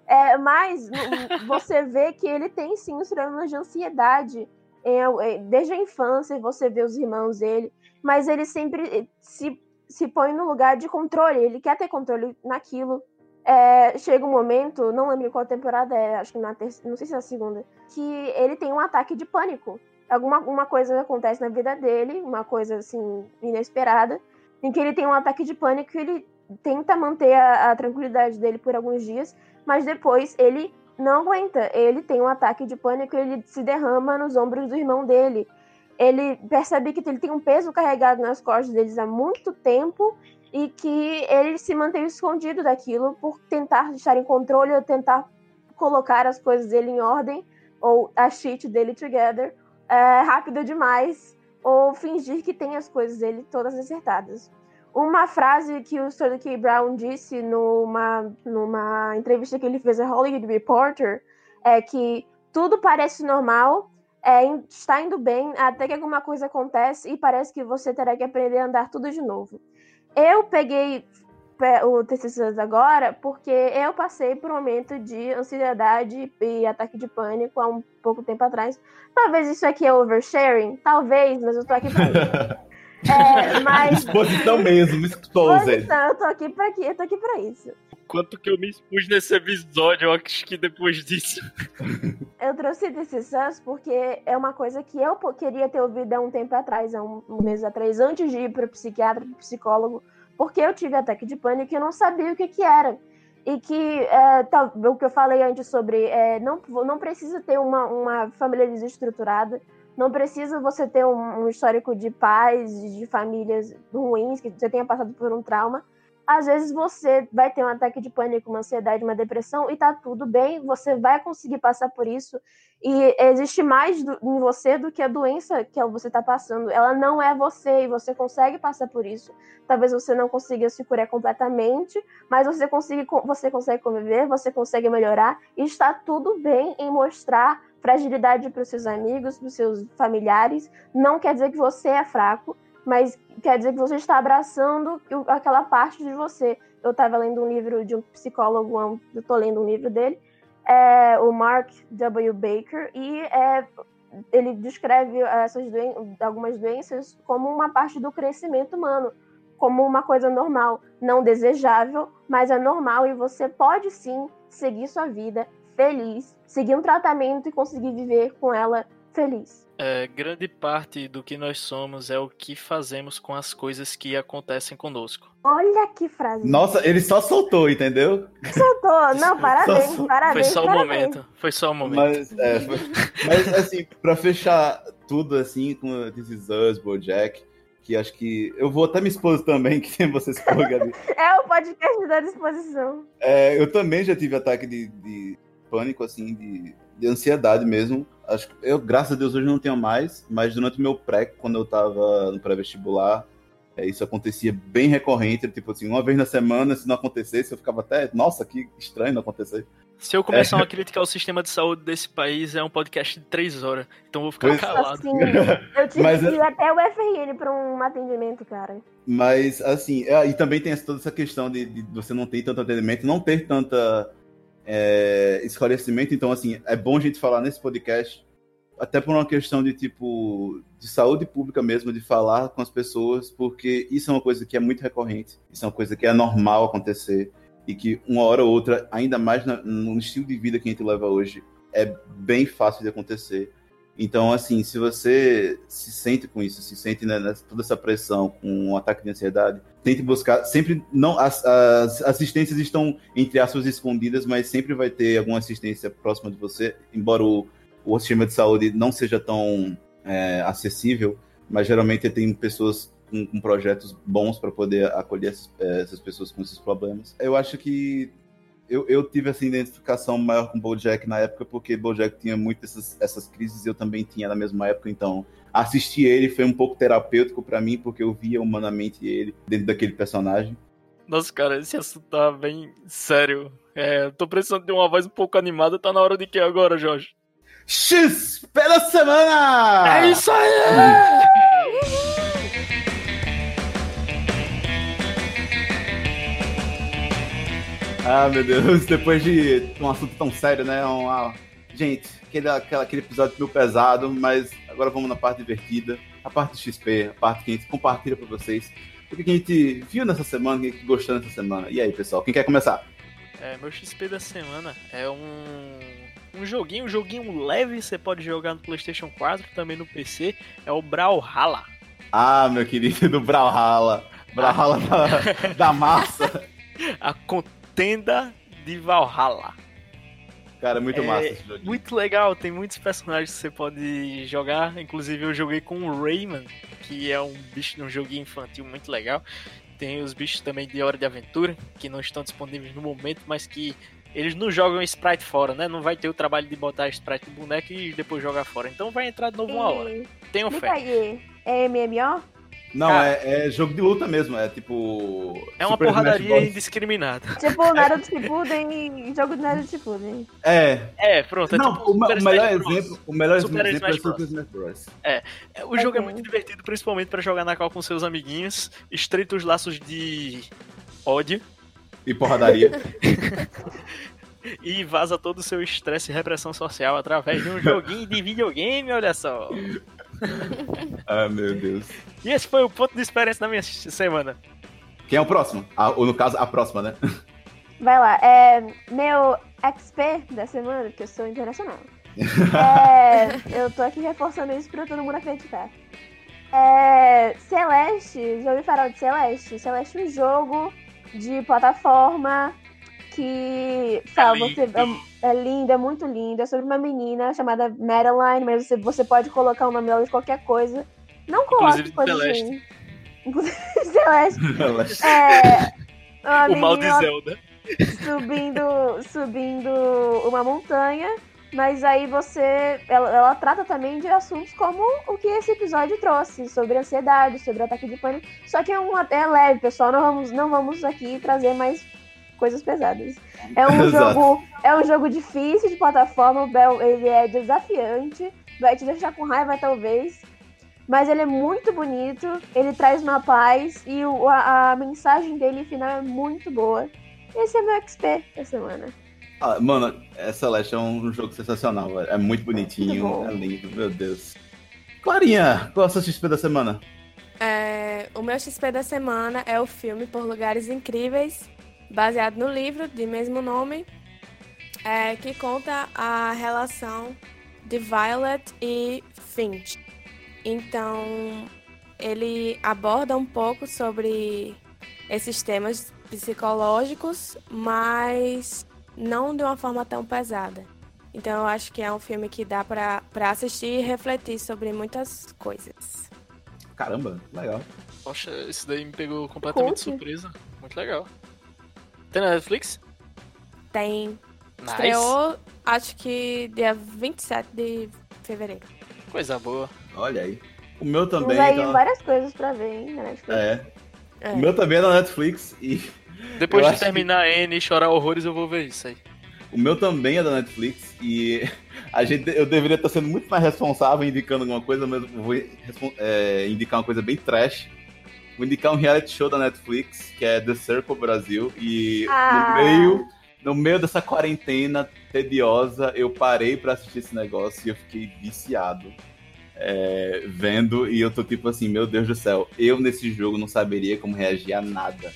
É, mas você vê que ele tem sim os problemas de ansiedade desde a infância, você vê os irmãos dele, mas ele sempre se, se põe no lugar de controle, ele quer ter controle naquilo. É, chega um momento, não lembro qual temporada é, acho que na terceira, não sei se é a segunda, que ele tem um ataque de pânico. Alguma uma coisa acontece na vida dele, uma coisa assim inesperada, em que ele tem um ataque de pânico e ele tenta manter a, a tranquilidade dele por alguns dias, mas depois ele não aguenta. Ele tem um ataque de pânico e ele se derrama nos ombros do irmão dele. Ele percebe que ele tem um peso carregado nas costas deles há muito tempo e que ele se mantém escondido daquilo por tentar estar em controle ou tentar colocar as coisas dele em ordem ou a shit dele together é, rápido demais ou fingir que tem as coisas dele todas acertadas. Uma frase que o Sterling K. Brown disse numa, numa entrevista que ele fez a Hollywood Reporter é que tudo parece normal, é, está indo bem, até que alguma coisa acontece e parece que você terá que aprender a andar tudo de novo. Eu peguei o TCC agora porque eu passei por um momento de ansiedade e ataque de pânico há um pouco tempo atrás. Talvez isso aqui é oversharing, talvez, mas eu tô aqui pra isso. *laughs* É, mas... Exposição mesmo, exposed. eu tô aqui pra, aqui, eu tô aqui pra isso. Quanto que eu me expus nesse episódio, eu acho que depois disso. *laughs* Eu trouxe This Is porque é uma coisa que eu queria ter ouvido há um tempo atrás, há um, um mês atrás, antes de ir pro psiquiatra, pro psicólogo, porque eu tive ataque de pânico e não sabia o que que era. E que, é, tá, o que eu falei antes sobre, é, não, não precisa ter uma, uma família desestruturada, não precisa você ter um, um histórico de pais, de famílias ruins, que você tenha passado por um trauma. Às vezes você vai ter um ataque de pânico, uma ansiedade, uma depressão e tá tudo bem, você vai conseguir passar por isso. E existe mais do, em você do que a doença que você tá passando. Ela não é você e você consegue passar por isso. Talvez você não consiga se curar completamente, mas você consegue, você consegue conviver, você consegue melhorar e está tudo bem em mostrar fragilidade para os seus amigos, para os seus familiares, não quer dizer que você é fraco, mas quer dizer que você está abraçando aquela parte de você. Eu estava lendo um livro de um psicólogo, eu estou lendo um livro dele, é, o Mark W. Baker, e é, ele descreve essas doen algumas doenças como uma parte do crescimento humano, como uma coisa normal, não desejável, mas é normal e você pode sim seguir sua vida feliz, seguir um tratamento e conseguir viver com ela feliz. É, grande parte do que nós somos é o que fazemos com as coisas que acontecem conosco. Olha que frase. Nossa, ele só soltou, entendeu? Soltou. Não, *laughs* parabéns, só, parabéns. Foi só o um momento. Foi só o momento. Mas, é, foi, mas assim, pra fechar tudo assim com This Is Us, Bojack, que acho que. Eu vou até me expor também, *laughs* que você ali. é o podcast da disposição. É, eu também já tive ataque de, de pânico, assim, de, de ansiedade mesmo. Acho que eu, graças a Deus, hoje não tenho mais, mas durante o meu pré, quando eu tava no pré-vestibular, é, isso acontecia bem recorrente, tipo assim, uma vez na semana, se não acontecesse, eu ficava até, nossa, que estranho não acontecer. Se eu começar é. uma crítica ao sistema de saúde desse país, é um podcast de três horas, então eu vou ficar pois... calado. Assim, *laughs* eu tive Mas, que ir até o FRN para um atendimento, cara. Mas, assim, é, e também tem toda essa questão de, de você não ter tanto atendimento, não ter tanta é, esclarecimento. Então, assim, é bom a gente falar nesse podcast, até por uma questão de tipo de saúde pública mesmo, de falar com as pessoas, porque isso é uma coisa que é muito recorrente, isso é uma coisa que é normal acontecer e que uma hora ou outra, ainda mais no estilo de vida que a gente leva hoje, é bem fácil de acontecer. Então, assim, se você se sente com isso, se sente né, toda essa pressão, com um ataque de ansiedade, tente buscar. Sempre não as, as assistências estão entre aspas escondidas, mas sempre vai ter alguma assistência próxima de você, embora o, o sistema de saúde não seja tão é, acessível, mas geralmente tem pessoas com, com projetos bons para poder acolher essas, é, essas pessoas com esses problemas. Eu acho que eu, eu tive essa identificação maior com o Bojack na época, porque Bojack tinha muitas essas, crises, eu também tinha na mesma época, então assistir ele foi um pouco terapêutico para mim, porque eu via humanamente ele dentro daquele personagem. Nossa, cara, esse assunto tá bem sério. É, tô precisando de uma voz um pouco animada, tá na hora de que agora, Jorge? X pela semana! É isso aí! *laughs* Ah, meu Deus, *laughs* depois de um assunto tão sério, né? Uma... Gente, aquele, aquele, aquele episódio meio pesado, mas agora vamos na parte divertida, a parte do XP, a parte que a gente compartilha pra vocês. O que a gente viu nessa semana, o que a gente gostou nessa semana. E aí, pessoal, quem quer começar? É, meu XP da semana é um um joguinho, um joguinho leve, você pode jogar no PlayStation 4, também no PC, é o Brawlhalla. Ah, meu querido, *laughs* do Brawlhalla. Brawlhalla da, *laughs* da massa. A contenda de Valhalla. Cara, muito É, massa esse joguinho. Muito legal, tem muitos personagens que você pode jogar. Inclusive eu joguei com o Rayman, que é um bicho de um joguinho infantil muito legal. Tem os bichos também de Hora de Aventura, que não estão disponíveis no momento, mas que eles não jogam sprite fora, né? Não vai ter o trabalho de botar sprite no boneco e depois jogar fora. Então vai entrar de novo uma hora. E- Tenham Explica fé. aí, é MMO? Não, Cara. é, é jogo de luta mesmo, é tipo. É uma Super porradaria indiscriminada. Tipo Naruto Shippuden e jogo de Naruto Shippuden. É. É, pronto. É Não, tipo o, o melhor exemplo, o melhor Super exemplo é Smash Bros. Super Smash Bros. É, O jogo é muito divertido, principalmente pra jogar na cal com seus amiguinhos. Estreita os laços de ódio E porradaria. *laughs* e vaza todo o seu estresse e repressão social através de um joguinho de videogame, olha só. Ah, meu Deus. E esse foi o ponto de experiência da minha semana. Quem é o próximo? Ah, ou no caso, a próxima, né? Vai lá, é meu XP da semana, porque eu sou internacional. *laughs* É, eu tô aqui reforçando isso pra todo mundo acreditar. É, Celeste, já ouviu falar de Celeste? Celeste é um jogo de plataforma que fala, você, é, é lindo, é muito lindo. É sobre uma menina chamada Madeline, mas você, você pode colocar o nome dela de qualquer coisa. Não coloque Inclusive de coisas Celeste. Inclusive *laughs* Celeste. É, o mal de Zelda. subindo, subindo uma montanha, mas aí você, ela, ela trata também de assuntos como o que esse episódio trouxe, sobre ansiedade, sobre ataque de pânico. Só que é um é leve, pessoal. Não vamos, não vamos aqui trazer mais coisas pesadas. *laughs* É um Exato. jogo, é um jogo difícil de plataforma. O Bel, ele é desafiante, vai te deixar com raiva talvez. Mas ele é muito bonito, ele traz uma paz e o- a, a mensagem dele final é muito boa. Esse é meu XP da semana. Ah, mano, Celeste é um jogo sensacional, velho. É muito Muito bonitinho, bom. é lindo, meu Deus. Clarinha, qual é a sua XP da semana? É, o meu XP da semana é o filme Por Lugares Incríveis, baseado no livro de mesmo nome, é, que conta a relação de Violet e Finch. Então, ele aborda um pouco sobre esses temas psicológicos, mas não de uma forma tão pesada. Então, eu acho que é um filme que dá pra pra assistir e refletir sobre muitas coisas. Caramba, legal. Poxa, isso daí me pegou completamente de Conte. surpresa. Muito legal. Tem na Netflix? Tem. Nice. Estreou, acho que dia 27 de fevereiro. Coisa boa. Olha aí. O meu também. Aí tá- várias coisas pra ver, hein, na Netflix. É. É. O meu também é da Netflix e *laughs* Depois Eu de terminar a N e chorar horrores, eu vou ver isso aí. o meu também é da Netflix e *laughs* a gente, eu deveria estar sendo muito mais responsável indicando alguma coisa, mas eu vou é, indicar uma coisa bem trash. Vou indicar um reality show da Netflix, que é The Circle Brasil, e Ah. no meio no meio dessa quarentena tediosa, eu parei pra assistir esse negócio e eu fiquei viciado. é, vendo, e eu tô tipo assim, meu Deus do céu, eu nesse jogo não saberia como reagir a nada.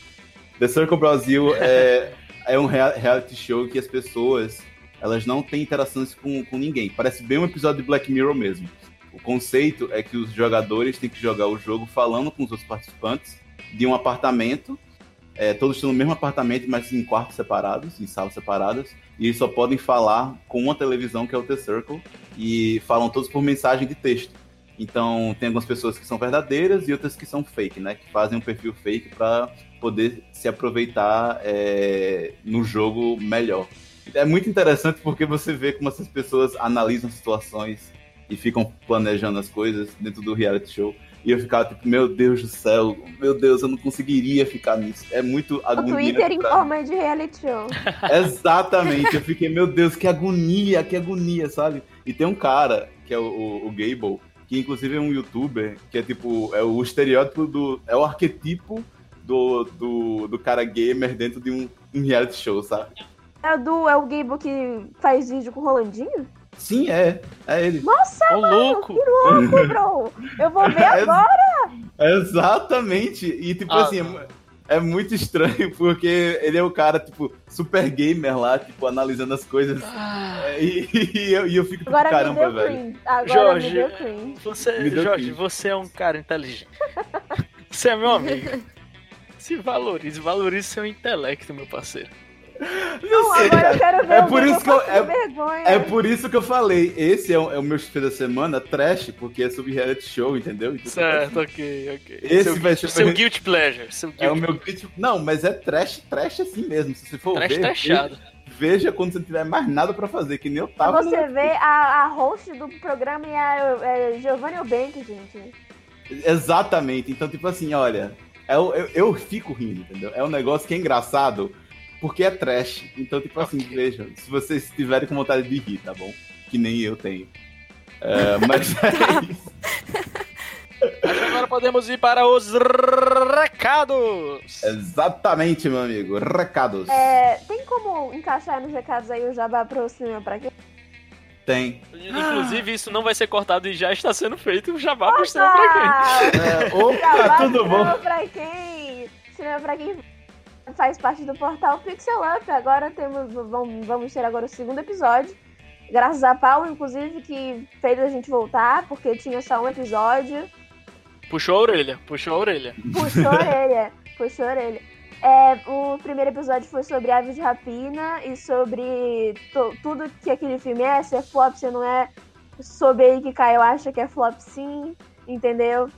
The Circle Brasil *laughs* é, é um rea- reality show que as pessoas elas não têm interações com, com ninguém. Parece bem um episódio de Black Mirror mesmo. O conceito é que os jogadores têm que jogar o jogo falando com os outros participantes de um apartamento. É, todos estão no mesmo apartamento, mas em quartos separados, em salas separadas. E eles só podem falar com uma televisão, que é o The Circle. E falam todos por mensagem de texto. Então, tem algumas pessoas que são verdadeiras e outras que são fake, né? Que fazem um perfil fake para poder se aproveitar é, no jogo melhor. É muito interessante porque você vê como essas pessoas analisam situações e ficam planejando as coisas dentro do reality show. E eu ficava tipo, meu Deus do céu, meu Deus, eu não conseguiria ficar nisso. É muito O agoniante. Twitter em forma de reality show. *laughs* *laughs* Exatamente, eu fiquei, meu Deus, que agonia, que agonia, sabe? E tem um cara, que é o, o, o Gable, que inclusive é um youtuber, que é tipo, é o estereótipo do. É o arquetipo do, do, do cara gamer dentro de um, um reality show, sabe? É o do é o Gable que faz vídeo com o Rolandinho? Sim, é. É ele. Nossa, Ô, louco! que louco, bro! Eu vou ver *laughs* agora! Exatamente. E tipo Ah, assim, é não. é muito estranho, porque ele é o cara, tipo, super gamer lá, tipo, analisando as coisas. Ah, É, e, e eu, e eu fico tipo, Agora me caramba, deu velho. cringe. Agora Jorge, me deu cringe. você, Me deu Jorge, cringe. você é um cara inteligente. Você é meu amigo. *laughs* Se valorize, valorize seu intelecto, meu parceiro. Não, sei, agora cara. eu quero ver É o por que isso que eu- é- vergonha. É por isso que eu falei, esse é o, é o meu XP da semana, trash, porque é sobre reality show, entendeu? Então, Certo, ok, ok. Esse seu, vai ser- seu guilty pleasure. Seu guilty É o meu. Não, mas é trash, trash assim mesmo. Se você for Trash ver, trashado. veja, veja quando você não tiver mais nada pra fazer, que nem eu Pra tava. você ver, a, a host do programa é a é Giovanni Eubank, gente. Exatamente. Então, tipo assim, olha, eu, eu, eu fico rindo, entendeu? É um negócio que é engraçado porque é trash. Então, tipo assim, vejam, se vocês tiverem com vontade de rir, tá bom? Que nem eu tenho. É, *laughs* mas é isso. Acho que agora podemos ir para os recados. Exatamente, meu amigo. Recados. É, tem como encaixar nos recados aí o jabá pro cinema pra quê? Tem. Inclusive, isso não vai ser cortado e já está sendo feito. Já vá pro céu pra quem? Ah, É, opa, jabá tudo bom? cinema pra quem? Cinema pra quem faz parte do portal Pixel Up. Agora temos, vamos, vamos ter agora o segundo episódio. Graças a Paulo, inclusive, que fez a gente voltar, porque tinha só um episódio. Puxou a orelha, puxou a orelha. Puxou a orelha, *laughs* puxou a orelha. É, o primeiro episódio foi sobre aves de rapina e sobre tudo que aquele filme é, se é flop, se não é. Sobre aí que Caio acha que é flop sim, entendeu?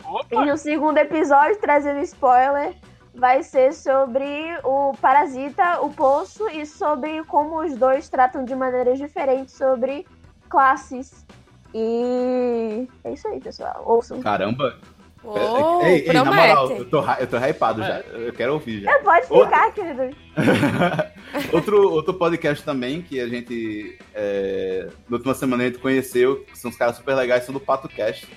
E Opa! no segundo episódio, trazendo spoiler, vai ser sobre o Parasita, o Poço, e sobre como os dois tratam de maneiras diferentes sobre classes. E é isso aí, pessoal. Ouçam. Caramba. Oh, ei, ei, na moral, promete. eu tô, eu tô hypado já. Eu quero ouvir já. É, pode ficar, querido. *laughs* outro, outro podcast também que a gente, é, na última semana, a gente conheceu, que são os caras super legais, são do Pato Cast.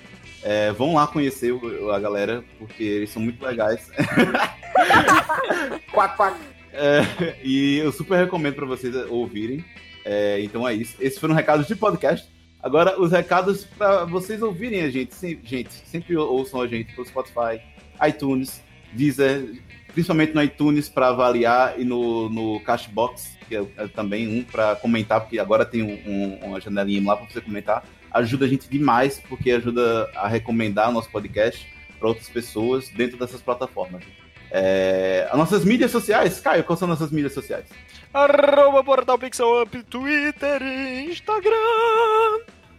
É, vão lá conhecer a galera, porque eles são muito legais. *laughs* quac, quac. É, e eu super recomendo para vocês ouvirem. É, então é isso. Esses foram recados de podcast. Agora, os recados para vocês ouvirem a gente. Sem- gente, sempre ouçam a gente pelo Spotify, iTunes, Deezer, principalmente no iTunes para avaliar e no, no Cashbox, que é, é também um para comentar, porque agora tem um- um- uma janelinha lá para você comentar. Ajuda a gente demais, porque ajuda a recomendar o nosso podcast para outras pessoas dentro dessas plataformas. É, as nossas mídias sociais, Caio, quais são nossas mídias sociais? Arroba Portal Pixel Up, Twitter e Instagram.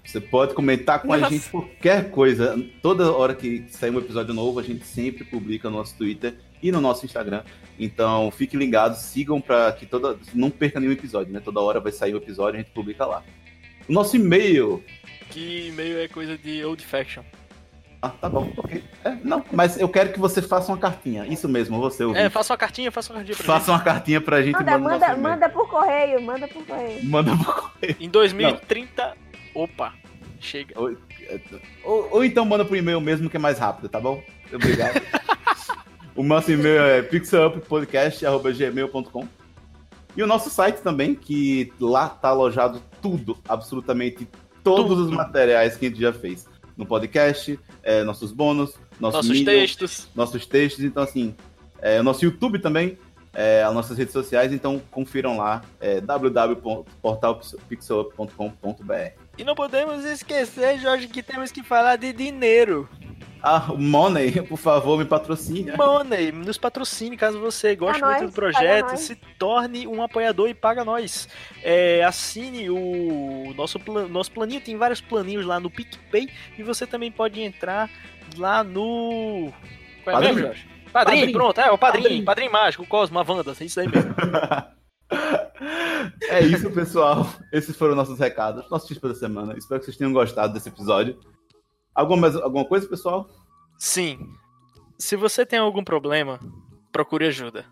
Você pode comentar com a Nossa. gente qualquer coisa. Toda hora que sair um episódio novo, a gente sempre publica no nosso Twitter e no nosso Instagram. Então, fiquem ligados, sigam para que toda não perca nenhum episódio, né? Toda hora vai sair um episódio, a gente publica lá. O nosso e-mail. Que e-mail é coisa de old faction. Ah, tá bom, ok. É, não, mas eu quero que você faça uma cartinha. Isso mesmo, você ouvinte. É, faça uma cartinha, faça uma cartinha pra Faça uma cartinha pra gente Manda, manda, manda, por correio, manda por correio. Manda por gente. Em 2030, opa, chega. Ou, ou então manda pro e-mail mesmo que é mais rápido, tá bom? Obrigado. *laughs* o nosso e-mail é pixeluppodcast.gmail.com E o nosso site também, que lá tá alojado tudo, absolutamente todos Tudo. os materiais que a gente já fez. No podcast, é, nossos bônus, nosso Nossos textos. nossos textos. Então, assim, é, o nosso YouTube também, é, as nossas redes sociais. Então, confiram lá, é, www.portalpixelup.com.br. E não podemos esquecer, Jorge, que temos que falar de dinheiro. Ah, o Money, por favor, me patrocine. Money, nos patrocine caso você goste muito nós, do projeto, se torne um apoiador e paga nós. É, assine o nosso, nosso planinho, tem vários planinhos lá no PicPay e você também pode entrar lá no. Qual é Padrim. mesmo, Jorge? Padrinho, Padrim. pronto, é o padrinho, Padrim. padrinho, mágico, o Cosmo, a Wanda, é isso aí mesmo. *laughs* É isso, pessoal. Esses foram nossos recados, nossos tips da semana. Espero que vocês tenham gostado desse episódio. Alguma, mais- alguma coisa, pessoal? Sim. Se você tem algum problema, procure ajuda.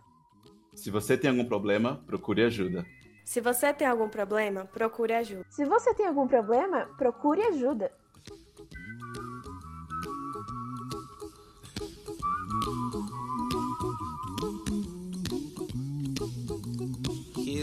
Se você tem algum problema, procure ajuda. Se você tem algum problema, procure ajuda. Se você tem algum problema, procure ajuda.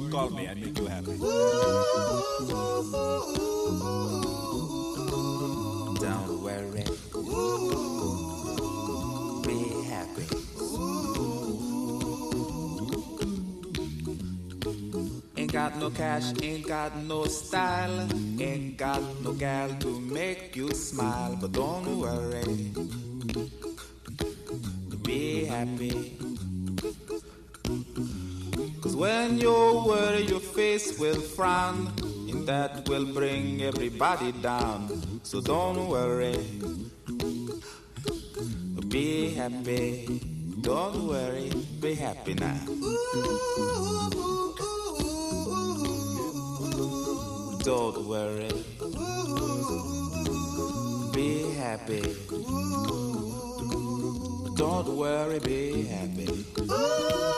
call me. I make you happy. Don't worry. Be happy. Ain't got no cash, ain't got no style, ain't got no gal to make you smile, but don't worry. Everybody down. So don't worry. Be happy. Don't worry. Be happy now. Don't worry. Be happy. Don't worry, be happy.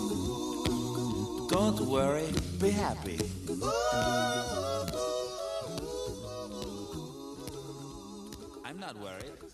Don't worry, be happy. I'm not worried.